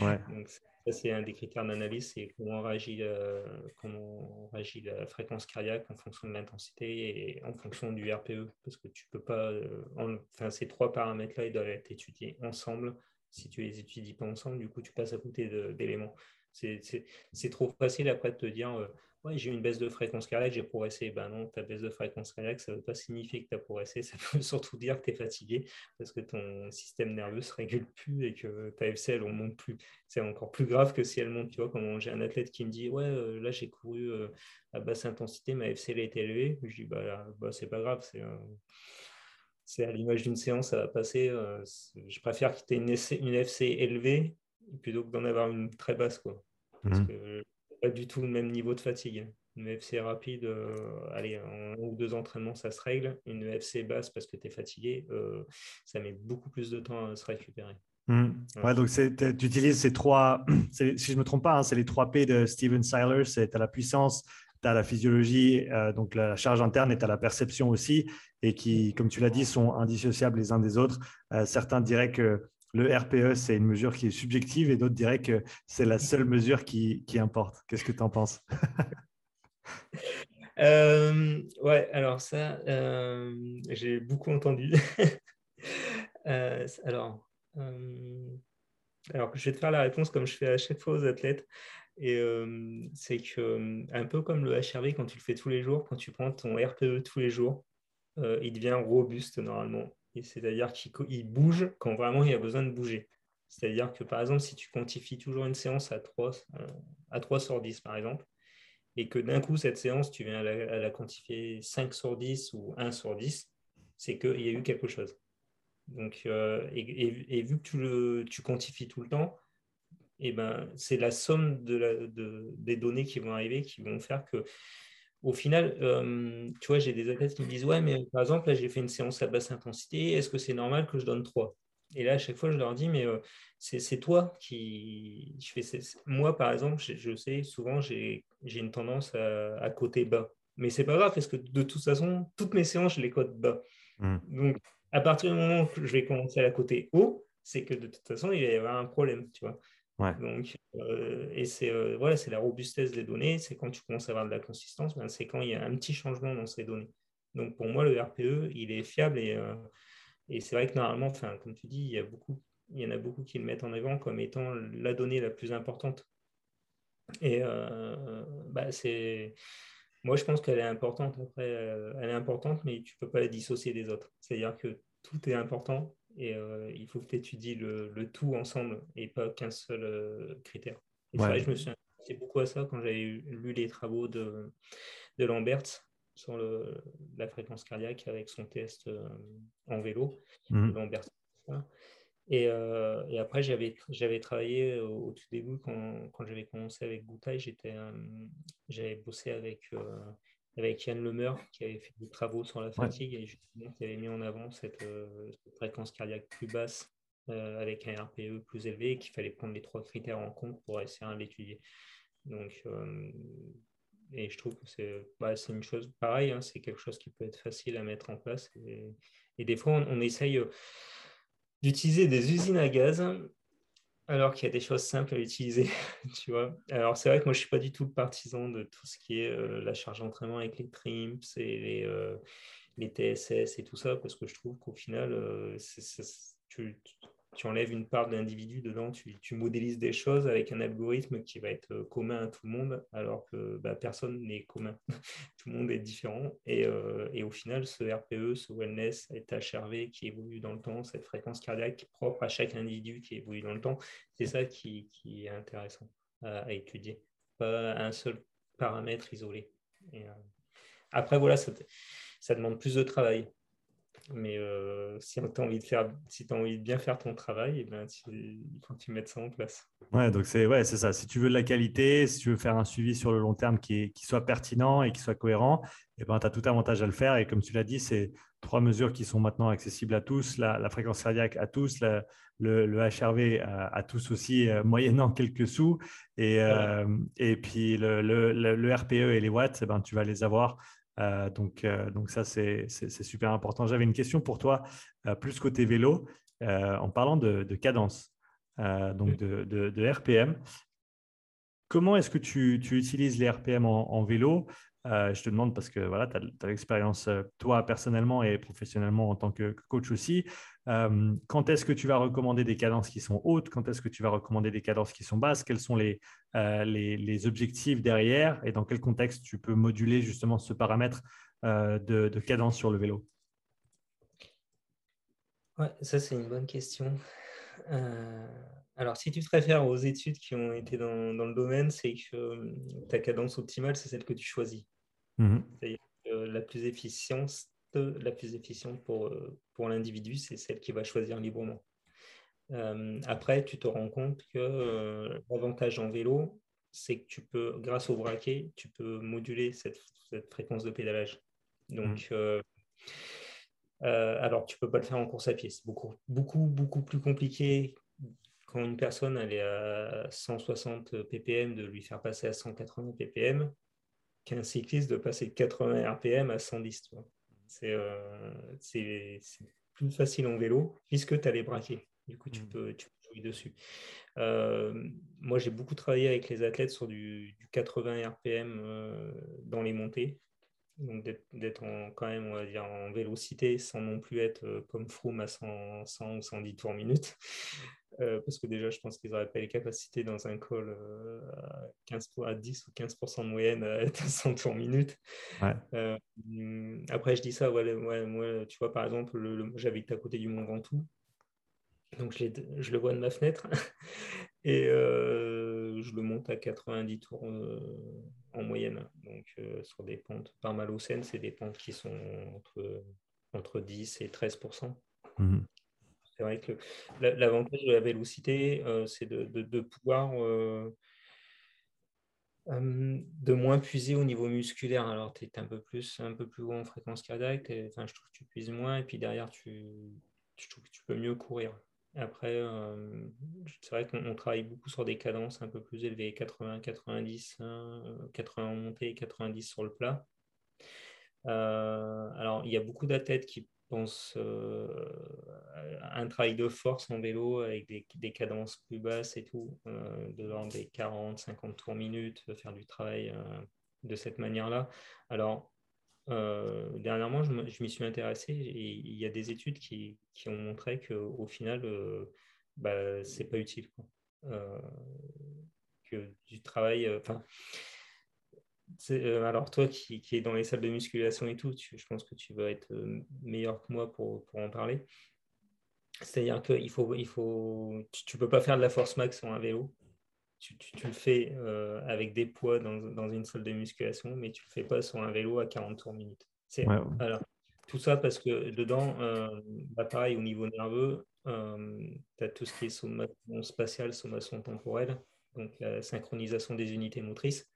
Ouais. c'est un des critères d'analyse, c'est comment réagit, euh, comment réagit la fréquence cardiaque en fonction de l'intensité et en fonction du RPE, parce que tu peux pas, euh, enfin ces trois paramètres-là, ils doivent être étudiés ensemble. Si tu les étudies pas ensemble, du coup, tu passes à côté d'éléments. C'est trop facile après de te dire, euh, j'ai eu une baisse de fréquence cardiaque, j'ai progressé. Ben non, ta baisse de fréquence cardiaque, ça ne veut pas signifier que tu as progressé, ça veut [laughs] surtout dire que tu es fatigué parce que ton système nerveux ne se régule plus et que ta FCL ne monte plus. C'est encore plus grave que si elle monte. Tu vois, quand j'ai un athlète qui me dit Ouais, euh, là j'ai couru euh, à basse intensité, ma FCL est élevée, je dis Bah, bah c'est pas grave, c'est. c'est à l'image d'une séance, ça va passer. je préfère aies une, une FC élevée plutôt que d'en avoir une très basse. Quoi. Parce mmh. que pas du tout le même niveau de fatigue. Une FC rapide, euh, allez, en un ou deux entraînements, ça se règle. Une FC basse, parce que tu es fatigué, euh, ça met beaucoup plus de temps à se récupérer. Mmh. Ouais. donc tu utilises ces trois, [clears throat] si je ne me trompe pas, hein, c'est les trois P de Steven Seiler, c'est à la puissance, tu as la physiologie, euh, donc la charge interne et tu as la perception aussi, et qui, comme tu l'as dit, sont indissociables les uns des autres. certains diraient que le RPE, c'est une mesure qui est subjective et d'autres diraient que c'est la seule mesure qui, importe. Qu'est-ce que tu en penses? [laughs] Euh, Ouais, alors ça, euh, j'ai beaucoup entendu. [laughs] Euh, alors, je vais te faire la réponse comme je fais à chaque fois aux athlètes. C'est que, un peu comme le HRV, quand tu le fais tous les jours, quand tu prends ton RPE tous les jours, il devient robuste normalement c'est-à-dire qu'il bouge quand vraiment il y a besoin de bouger. C'est-à-dire que par exemple, si tu quantifies toujours une séance à 3, euh, à 3 sur 10, par exemple, et que d'un coup, cette séance, tu viens à la, quantifier 5 sur 10 ou 1 sur 10, c'est qu'il y a eu quelque chose. Donc, euh, et, vu que tu, le, tu quantifies tout le temps, et eh ben, c'est la somme de la, de, des données qui vont arriver qui vont faire que au final, euh, tu vois, j'ai des athlètes qui me disent Ouais, mais par exemple, là, j'ai fait une séance à basse intensité, est-ce que c'est normal que je donne 3 Et là, à chaque fois, je leur dis Mais euh, c'est toi qui. Je fais, moi, par exemple, je, sais, souvent, j'ai une tendance à, à côté bas. Mais c'est pas grave, parce que de toute façon, toutes mes séances, je les cote bas. Mmh. Donc, à partir du moment où je vais commencer à la côté haut, c'est que de toute façon, il va y avoir un problème, tu vois. Donc, euh, et c'est euh, voilà, la robustesse des données, c'est quand tu commences à avoir de la consistance, ben, c'est quand il y a un petit changement dans ces données. Donc pour moi, le RPE, il est fiable et, euh, et c'est vrai que normalement, comme tu dis, il y, il y en a beaucoup qui le mettent en avant comme étant la donnée la plus importante. Et bah, c'est moi, je pense qu'elle est importante. Après, elle est importante, mais tu ne peux pas la dissocier des autres. C'est-à-dire que tout est important et euh, il faut que tu étudies le, tout ensemble et pas qu'un seul euh, critère. Et je me suis intéressé beaucoup à ça quand j'avais lu les travaux de, de Lambert sur la fréquence cardiaque avec son test en vélo, mmh. Et, et, après, j'avais travaillé au, tout début, quand, quand j'avais commencé avec Goutaille, j'avais bossé avec, avec Yann Lemeur, qui avait fait des travaux sur la fatigue et justement qui avait mis en avant cette, fréquence cardiaque plus basse avec un RPE plus élevé et qu'il fallait prendre les trois critères en compte pour essayer de l'étudier. Donc, et je trouve que c'est bah, une chose pareille, hein, c'est quelque chose qui peut être facile à mettre en place. Et, et des fois, on, on essaye d'utiliser des usines à gaz alors qu'il y a des choses simples à utiliser, [laughs] tu vois. Alors c'est vrai que moi je suis pas du tout partisan de tout ce qui est euh, la charge d'entraînement avec les trimps et les, euh, TSS et tout ça, parce que je trouve qu'au final, euh, tu, tu enlèves une part de l'individu dedans, tu, modélises des choses avec un algorithme qui va être euh, commun à tout le monde, alors que bah, personne n'est commun. [laughs] tout le monde est différent. Euh, et, au final, ce RPE, ce wellness, cet HRV qui évolue dans le temps, cette fréquence cardiaque propre à chaque individu qui évolue dans le temps, c'est ça qui, est intéressant à, étudier. Pas un seul paramètre isolé. Euh, après, voilà, ça demande plus de travail. Mais euh, si tu as envie de faire, si as envie de bien faire ton travail, eh ben, il faut que tu mettes ça en place. Ouais, donc c'est ouais, c'est ça. Si tu veux de la qualité, si tu veux faire un suivi sur le long terme qui, qui soit pertinent et qui soit cohérent, eh ben, tu as tout avantage à le faire. Et comme tu l'as dit, c'est trois mesures qui sont maintenant accessibles à tous, la, fréquence cardiaque à tous, le, le, HRV à, tous aussi, euh, moyennant quelques sous. Et, euh, et puis le, le, RPE et les watts, eh ben, tu vas les avoir euh, donc, euh, donc ça, c'est super important. J'avais une question pour toi, euh, plus côté vélo, en parlant de, cadence, donc de, de, RPM. Comment est-ce que tu, utilises les RPM en, vélo? Je te demande parce que voilà, tu as, l'expérience, toi personnellement et professionnellement en tant que coach aussi. Euh, quand est-ce que tu vas recommander des cadences qui sont hautes? Quand est-ce que tu vas recommander des cadences qui sont basses? Quels sont les, euh, les, objectifs derrière? Et dans quel contexte tu peux moduler justement ce paramètre euh, de, cadence sur le vélo? Ouais, ça c'est une bonne question. alors, si tu te réfères aux études qui ont été dans, dans le domaine, c'est que ta cadence optimale, c'est celle que tu choisis. Mmh C'est-à-dire la plus efficiente, la plus efficiente pour, euh, pour l'individu, c'est celle qui va choisir librement. Euh, après, tu te rends compte que euh, l'avantage en vélo, c'est que tu peux, grâce au braquet, tu peux moduler cette, fréquence de pédalage. Donc, mmh. alors, tu peux pas le faire en course à pied. C'est beaucoup, beaucoup, beaucoup plus compliqué quand une personne elle est à 160 ppm de lui faire passer à 180 ppm qu'un cycliste de passer de 80 rpm à 110. Euh, c'est plus facile en vélo puisque tu as les braquets. Du coup, tu, mmh. peux, tu jouer dessus. Euh, moi, j'ai beaucoup travaillé avec les athlètes sur du, 80 RPM euh, dans les montées. Donc, d'être quand même, on va dire, en vélocité sans non plus être comme Froome à 100, 100 ou 110 tours minute. [laughs] Euh, parce que déjà, je pense qu'ils n'auraient pas les capacités dans un call euh, à, 15, à 10 ou 15% de moyenne à être à 100 tours minute. Euh, après, je dis ça, ouais, moi, tu vois, par exemple, j'habite à côté du Mont Ventoux. Donc, je, je, le vois de ma fenêtre [laughs] et je le monte à 90 tours en moyenne. Donc, sur des pentes pas mal au Seine, c'est des pentes qui sont entre, entre 10 et 13 c'est vrai que l'avantage de la vélocité, euh, c'est de, pouvoir euh, euh, de moins puiser au niveau musculaire. Alors, tu es un peu plus un peu plus haut en fréquence cardiaque, enfin, je trouve que tu puises moins, et puis derrière, tu, je trouve que tu peux mieux courir. Après, c'est vrai qu'on travaille beaucoup sur des cadences un peu plus élevées, 80, 90, 80 en montée et 90 sur le plat. alors, il y a beaucoup d'athlètes qui pense euh, un travail de force en vélo avec des, cadences plus basses et tout, euh, de l'ordre des 40, 50 tours minutes, faire du travail euh, de cette manière-là. Alors, dernièrement, je, m'y suis intéressé et il y a des études qui, ont montré qu'au final, bah, c'est pas utile. que du travail, euh, alors toi qui, qui es dans les salles de musculation et tout, je pense que tu vas être euh, meilleur que moi pour, pour en parler. C'est-à-dire qu'il faut, il faut, tu ne peux pas faire de la force max sur un vélo. Tu, le fais avec des poids dans, une salle de musculation, mais tu ne le fais pas sur un vélo à 40 tours minute. tout ça parce que dedans, bah, pareil, au niveau nerveux, tu as tout ce qui est sommation spatiale, sommation temporelle, donc la synchronisation des unités motrices.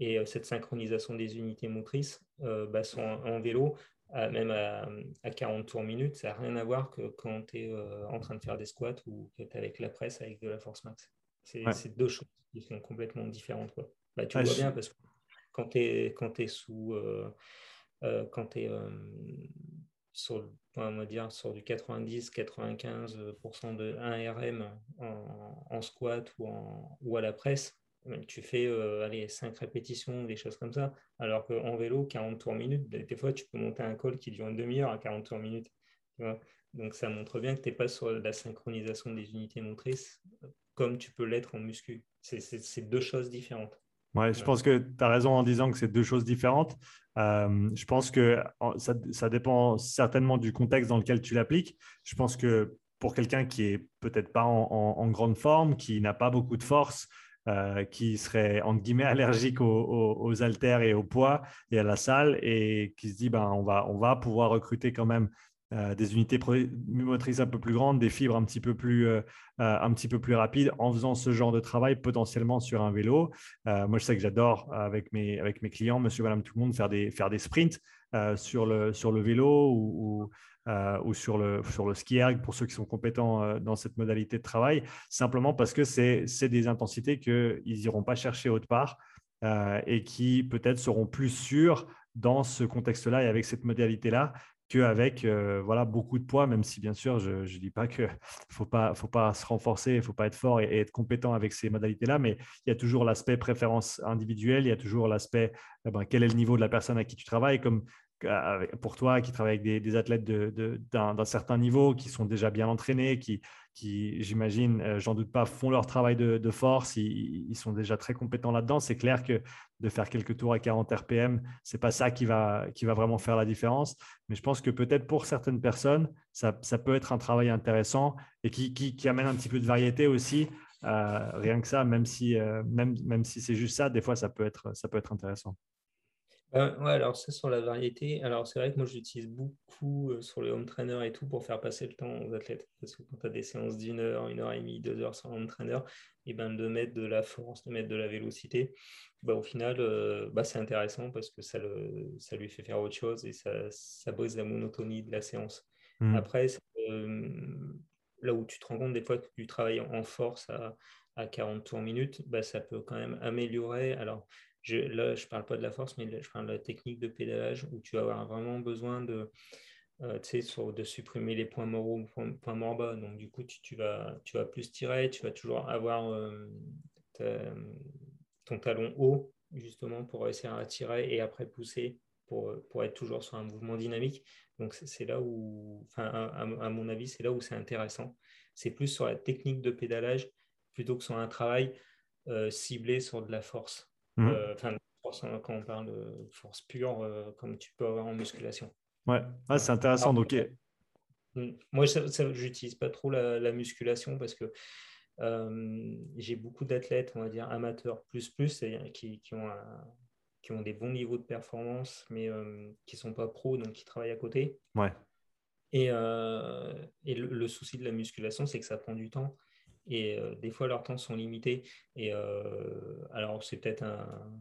Et euh, cette synchronisation des unités motrices euh, bah, sont en, vélo, même à, 40 tours minute, ça n'a rien à voir que quand tu es euh, en train de faire des squats ou que tu es avec la presse avec de la force max. C'est deux choses qui sont complètement différentes. Bah, tu vois bien parce que quand tu es, sous. quand tu es sur, on va dire, sur du 90-95% de 1 RM en, squat ou, en, ou à la presse, tu fais euh, allez, 5 répétitions, des choses comme ça. Alors qu'en vélo, 40 tours minute, des fois, tu peux monter un col qui dure une demi-heure à 40 tours minute. Donc, ça montre bien que tu n'es pas sur la synchronisation des unités motrices comme tu peux l'être en muscu. C'est deux choses différentes. Ouais, je pense que tu as raison en disant que c'est deux choses différentes. Euh, je pense que ça, dépend certainement du contexte dans lequel tu l'appliques. Je pense que pour quelqu'un qui est peut-être pas en, grande forme, qui n'a pas beaucoup de force, euh, qui serait entre guillemets [laughs] allergique aux, haltères et au poids et à la salle et qui se dit ben, on, va, on va pouvoir recruter quand même euh, des unités motrices un peu plus grandes, des fibres un petit peu plus, euh, un petit peu plus rapides en faisant ce genre de travail potentiellement sur un vélo. moi, je sais que j'adore avec mes, avec mes clients, monsieur, madame, tout le monde, faire des, faire des sprints sur, le, sur le vélo ou, euh, ou sur le, sur le ski erg pour ceux qui sont compétents euh, dans cette modalité de travail, simplement parce que c'est des intensités qu'ils n'iront pas chercher autre part euh, et qui peut-être seront plus sûrs dans ce contexte-là et avec cette modalité-là qu'avec voilà, beaucoup de poids, même si bien sûr, je ne dis pas qu'il ne [laughs] faut pas, faut pas se renforcer, il ne faut pas être fort et, être compétent avec ces modalités-là, mais il y a toujours l'aspect préférence individuelle, il y a toujours l'aspect eh ben, quel est le niveau de la personne à qui tu travailles, comme pour toi qui travaille avec des, athlètes d'un certain niveau, qui sont déjà bien entraînés, qui, j'imagine, euh, j'en doute pas, font leur travail de, force, ils, sont déjà très compétents là-dedans. C'est clair que de faire quelques tours à 40 RPM, c'est pas ça qui va, vraiment faire la différence. Mais je pense que peut-être pour certaines personnes, ça, peut être un travail intéressant et qui, amène un petit peu de variété aussi. Euh, rien que ça, même si, euh, même, si c'est juste ça, des fois, ça peut être intéressant. Euh, ouais, alors ça sur la variété, alors c'est vrai que moi j'utilise beaucoup euh, sur le home trainer et tout pour faire passer le temps aux athlètes. Parce que quand tu as des séances d'une heure, une heure et demie, deux heures sur le home trainer, et ben de mettre de la force, de mettre de la vélocité, bah, au final euh, bah, c'est intéressant parce que ça, le, ça lui fait faire autre chose et ça, ça brise la monotonie de la séance. Mmh. Après, là où tu te rends compte des fois que tu travailles en force à, à 40 tours minute, bah, ça peut quand même améliorer. Alors, là, je ne parle pas de la force, mais je parle de la technique de pédalage où tu vas avoir vraiment besoin de, euh, de supprimer les points ou points, points morts bas. Donc, du coup, tu, vas, tu vas plus tirer, tu vas toujours avoir euh, ton talon haut, justement, pour essayer à tirer et après pousser pour, pour être toujours sur un mouvement dynamique. Donc, c'est là où, enfin, à, mon avis, c'est là où c'est intéressant. C'est plus sur la technique de pédalage plutôt que sur un travail euh, ciblé sur de la force. Mmh. Euh, enfin, quand on parle de force pure, euh, comme tu peux avoir en musculation. Ouais, c'est intéressant. donc, mmh. moi, je n'utilise pas trop la, musculation parce que euh, j'ai beaucoup d'athlètes, on va dire amateurs plus plus, qui, qui, ont qui ont des bons niveaux de performance, mais qui ne sont pas pros, donc qui travaillent à côté. Ouais. Et, et le, souci de la musculation, c'est que ça prend du temps et euh, des fois leurs temps sont limités. Et euh, alors, c'est peut-être un.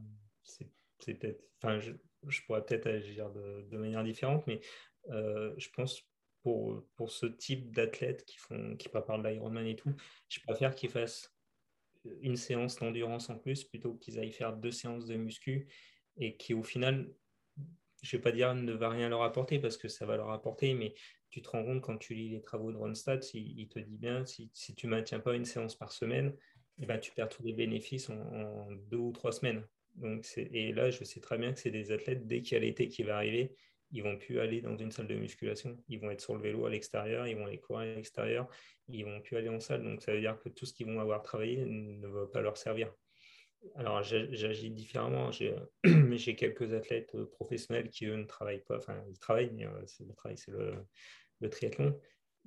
C'est peut-être. Enfin, je, pourrais peut-être agir de, manière différente, mais euh, je pense pour, pour ce type d'athlètes qui, font, qui préparent de l'Ironman et tout, je préfère qu'ils fassent une séance d'endurance en plus plutôt qu'ils aillent faire deux séances de muscu et qui, au final, je ne vais pas dire ne va rien leur apporter parce que ça va leur apporter, mais tu te rends compte quand tu lis les travaux de Ronstadt, il, te dit bien, si, tu ne maintiens pas une séance par semaine, eh ben, tu perds tous les bénéfices en, deux ou trois semaines. Donc et là, je sais très bien que c'est des athlètes, dès qu'il y a l'été qui va arriver, ils vont plus aller dans une salle de musculation. Ils vont être sur le vélo à l'extérieur, ils vont aller courir à l'extérieur, ils vont plus aller en salle. Donc ça veut dire que tout ce qu'ils vont avoir travaillé ne va pas leur servir. Alors, j'agis différemment. [clears throat] J'ai quelques athlètes euh, professionnels qui, eux, ne travaillent pas. Enfin, ils travaillent, mais euh, le travail, c'est le, le triathlon.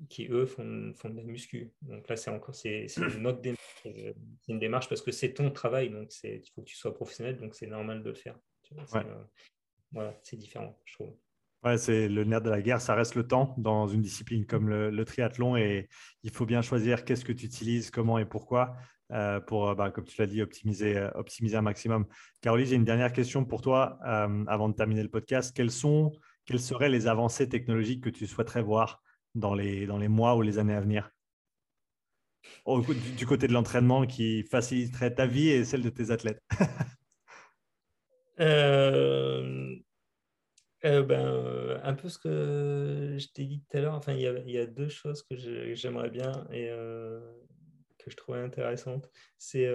qui eux font, font de la muscu. Donc là, c'est encore c'est une autre démarche. C'est une démarche parce que c'est ton travail, donc il faut que tu sois professionnel, donc c'est normal de le faire. voilà, c'est différent, je trouve. Ouais, c'est le nerf de la guerre, ça reste le temps dans une discipline comme le, triathlon et il faut bien choisir qu'est-ce que tu utilises, comment et pourquoi euh, pour, euh, bah, comme tu l'as dit, optimiser, euh, optimiser un maximum. Caroline, j'ai une dernière question pour toi avant de terminer le podcast. Quelles, sont, seraient les avancées technologiques que tu souhaiterais voir dans les, dans les mois ou les années à venir? Du, du côté de l'entraînement qui faciliterait ta vie et celle de tes athlètes Euh, ben, euh, un peu ce que je t'ai dit tout à l'heure, enfin, il y, a, deux choses que j'aimerais bien et euh, que je trouvais intéressantes. C'est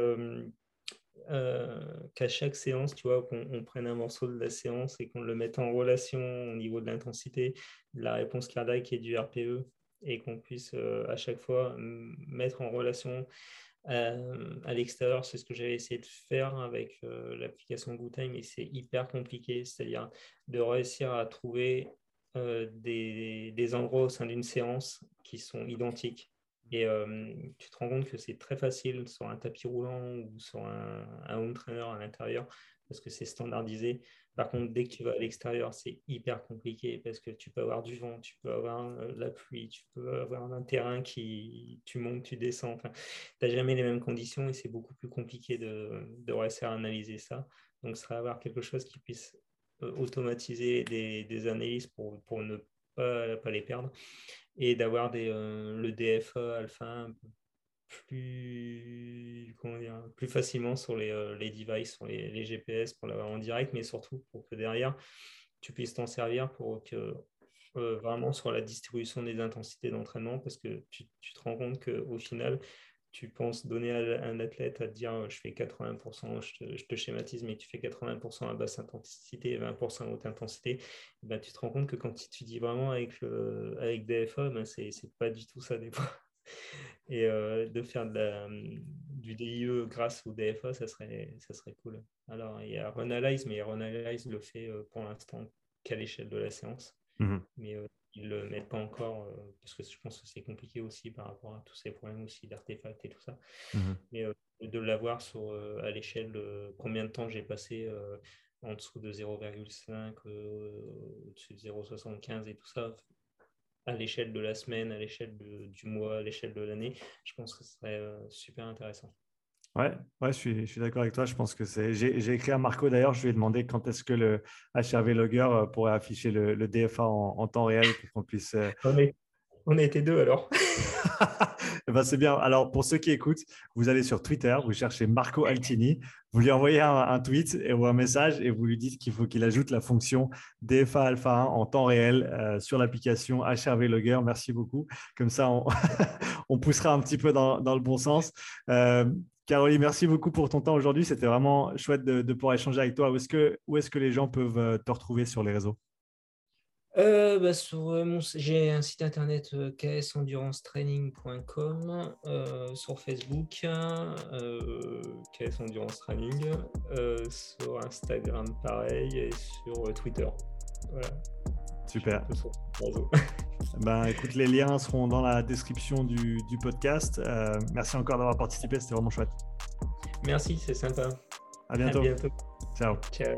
qu'à chaque séance, tu vois, qu'on prenne un morceau de la séance et qu'on le mette en relation au niveau de l'intensité, de la réponse cardiaque et du RPE, et qu'on puisse à chaque fois mettre en relation à l'extérieur, c'est ce que j'avais essayé de faire avec euh, l'application GoodTime et c'est hyper compliqué, c'est-à-dire de réussir à trouver euh, des, des, endroits au sein d'une séance qui sont identiques. Et tu te rends compte que c'est très facile sur un tapis roulant ou sur un, un home trainer à l'intérieur parce que c'est standardisé. Par contre, dès que tu vas à l'extérieur, c'est hyper compliqué parce que tu peux avoir du vent, tu peux avoir euh, la pluie, tu peux avoir un terrain qui, tu montes, tu descends. Enfin, tu n'as jamais les mêmes conditions et c'est beaucoup plus compliqué de, de réussir à analyser ça. Donc, ce serait avoir quelque chose qui puisse euh, automatiser des, des analyses pour, pour ne pas, pas, les perdre et d'avoir euh, le DFA alpha plus, comment dire, plus facilement sur les, euh, les devices, sur les, les, GPS pour l'avoir en direct, mais surtout pour que derrière, tu puisses t'en servir pour que euh, vraiment sur la distribution des intensités d'entraînement, parce que tu, tu, te rends compte qu'au final, tu penses donner à un athlète à te dire je fais 80%, je te, schématise, mais tu fais 80% à basse intensité et 20% à haute intensité, ben, tu te rends compte que quand tu dis vraiment avec, le, avec DFA, ben, c'est pas du tout ça des fois et euh, de faire du DIE grâce au DFA, ça serait, ça serait cool. Alors, il y a Runalize, mais Runalize le fait euh, pour l'instant qu'à l'échelle de la séance. Mhm. Mais euh, ils ne le mettent pas encore parce que je pense que c'est compliqué aussi par rapport à tous ces problèmes aussi d'artefacts et tout ça. Mhm. Mais de l'avoir à l'échelle de combien de temps j'ai passé en dessous de 0,5, au-dessus de 0,75 et tout ça, à l'échelle de la semaine, à l'échelle du mois, à l'échelle de l'année, je pense que ce serait euh, super intéressant. Ouais, ouais, je suis, je suis d'accord avec toi. Je pense que c'est. J'ai écrit à Marco d'ailleurs. Je lui ai demandé quand est-ce que le HRV Logger euh, pourrait afficher le, DFA en, temps réel pour qu'on puisse. Euh, on, a été deux alors. [laughs] Eh ben, c'est bien. Alors, pour ceux qui écoutent, vous allez sur Twitter, vous cherchez Marco Altini, vous lui envoyez un, tweet ou un message et vous lui dites qu'il faut qu'il ajoute la fonction DFA Alpha 1 en temps réel euh, sur l'application HRV Logger. Merci beaucoup. Comme ça, on, [laughs] poussera un petit peu dans, le bon sens. Euh, Caroline, merci beaucoup pour ton temps aujourd'hui. C'était vraiment chouette de, pouvoir échanger avec toi. Où est-ce que, est que les gens peuvent euh, te retrouver sur les réseaux? Euh, bah, sur, euh, j'ai un site internet euh, ksendurancetraining.com, sur Facebook, KS Endurance Training, sur Instagram pareil et sur Twitter. Voilà. Super. ben, [laughs] écoute, les liens seront dans la description du, du podcast. merci encore d'avoir participé, c'était vraiment chouette. Merci, c'est sympa. À bientôt. À bientôt. Ciao. Ciao.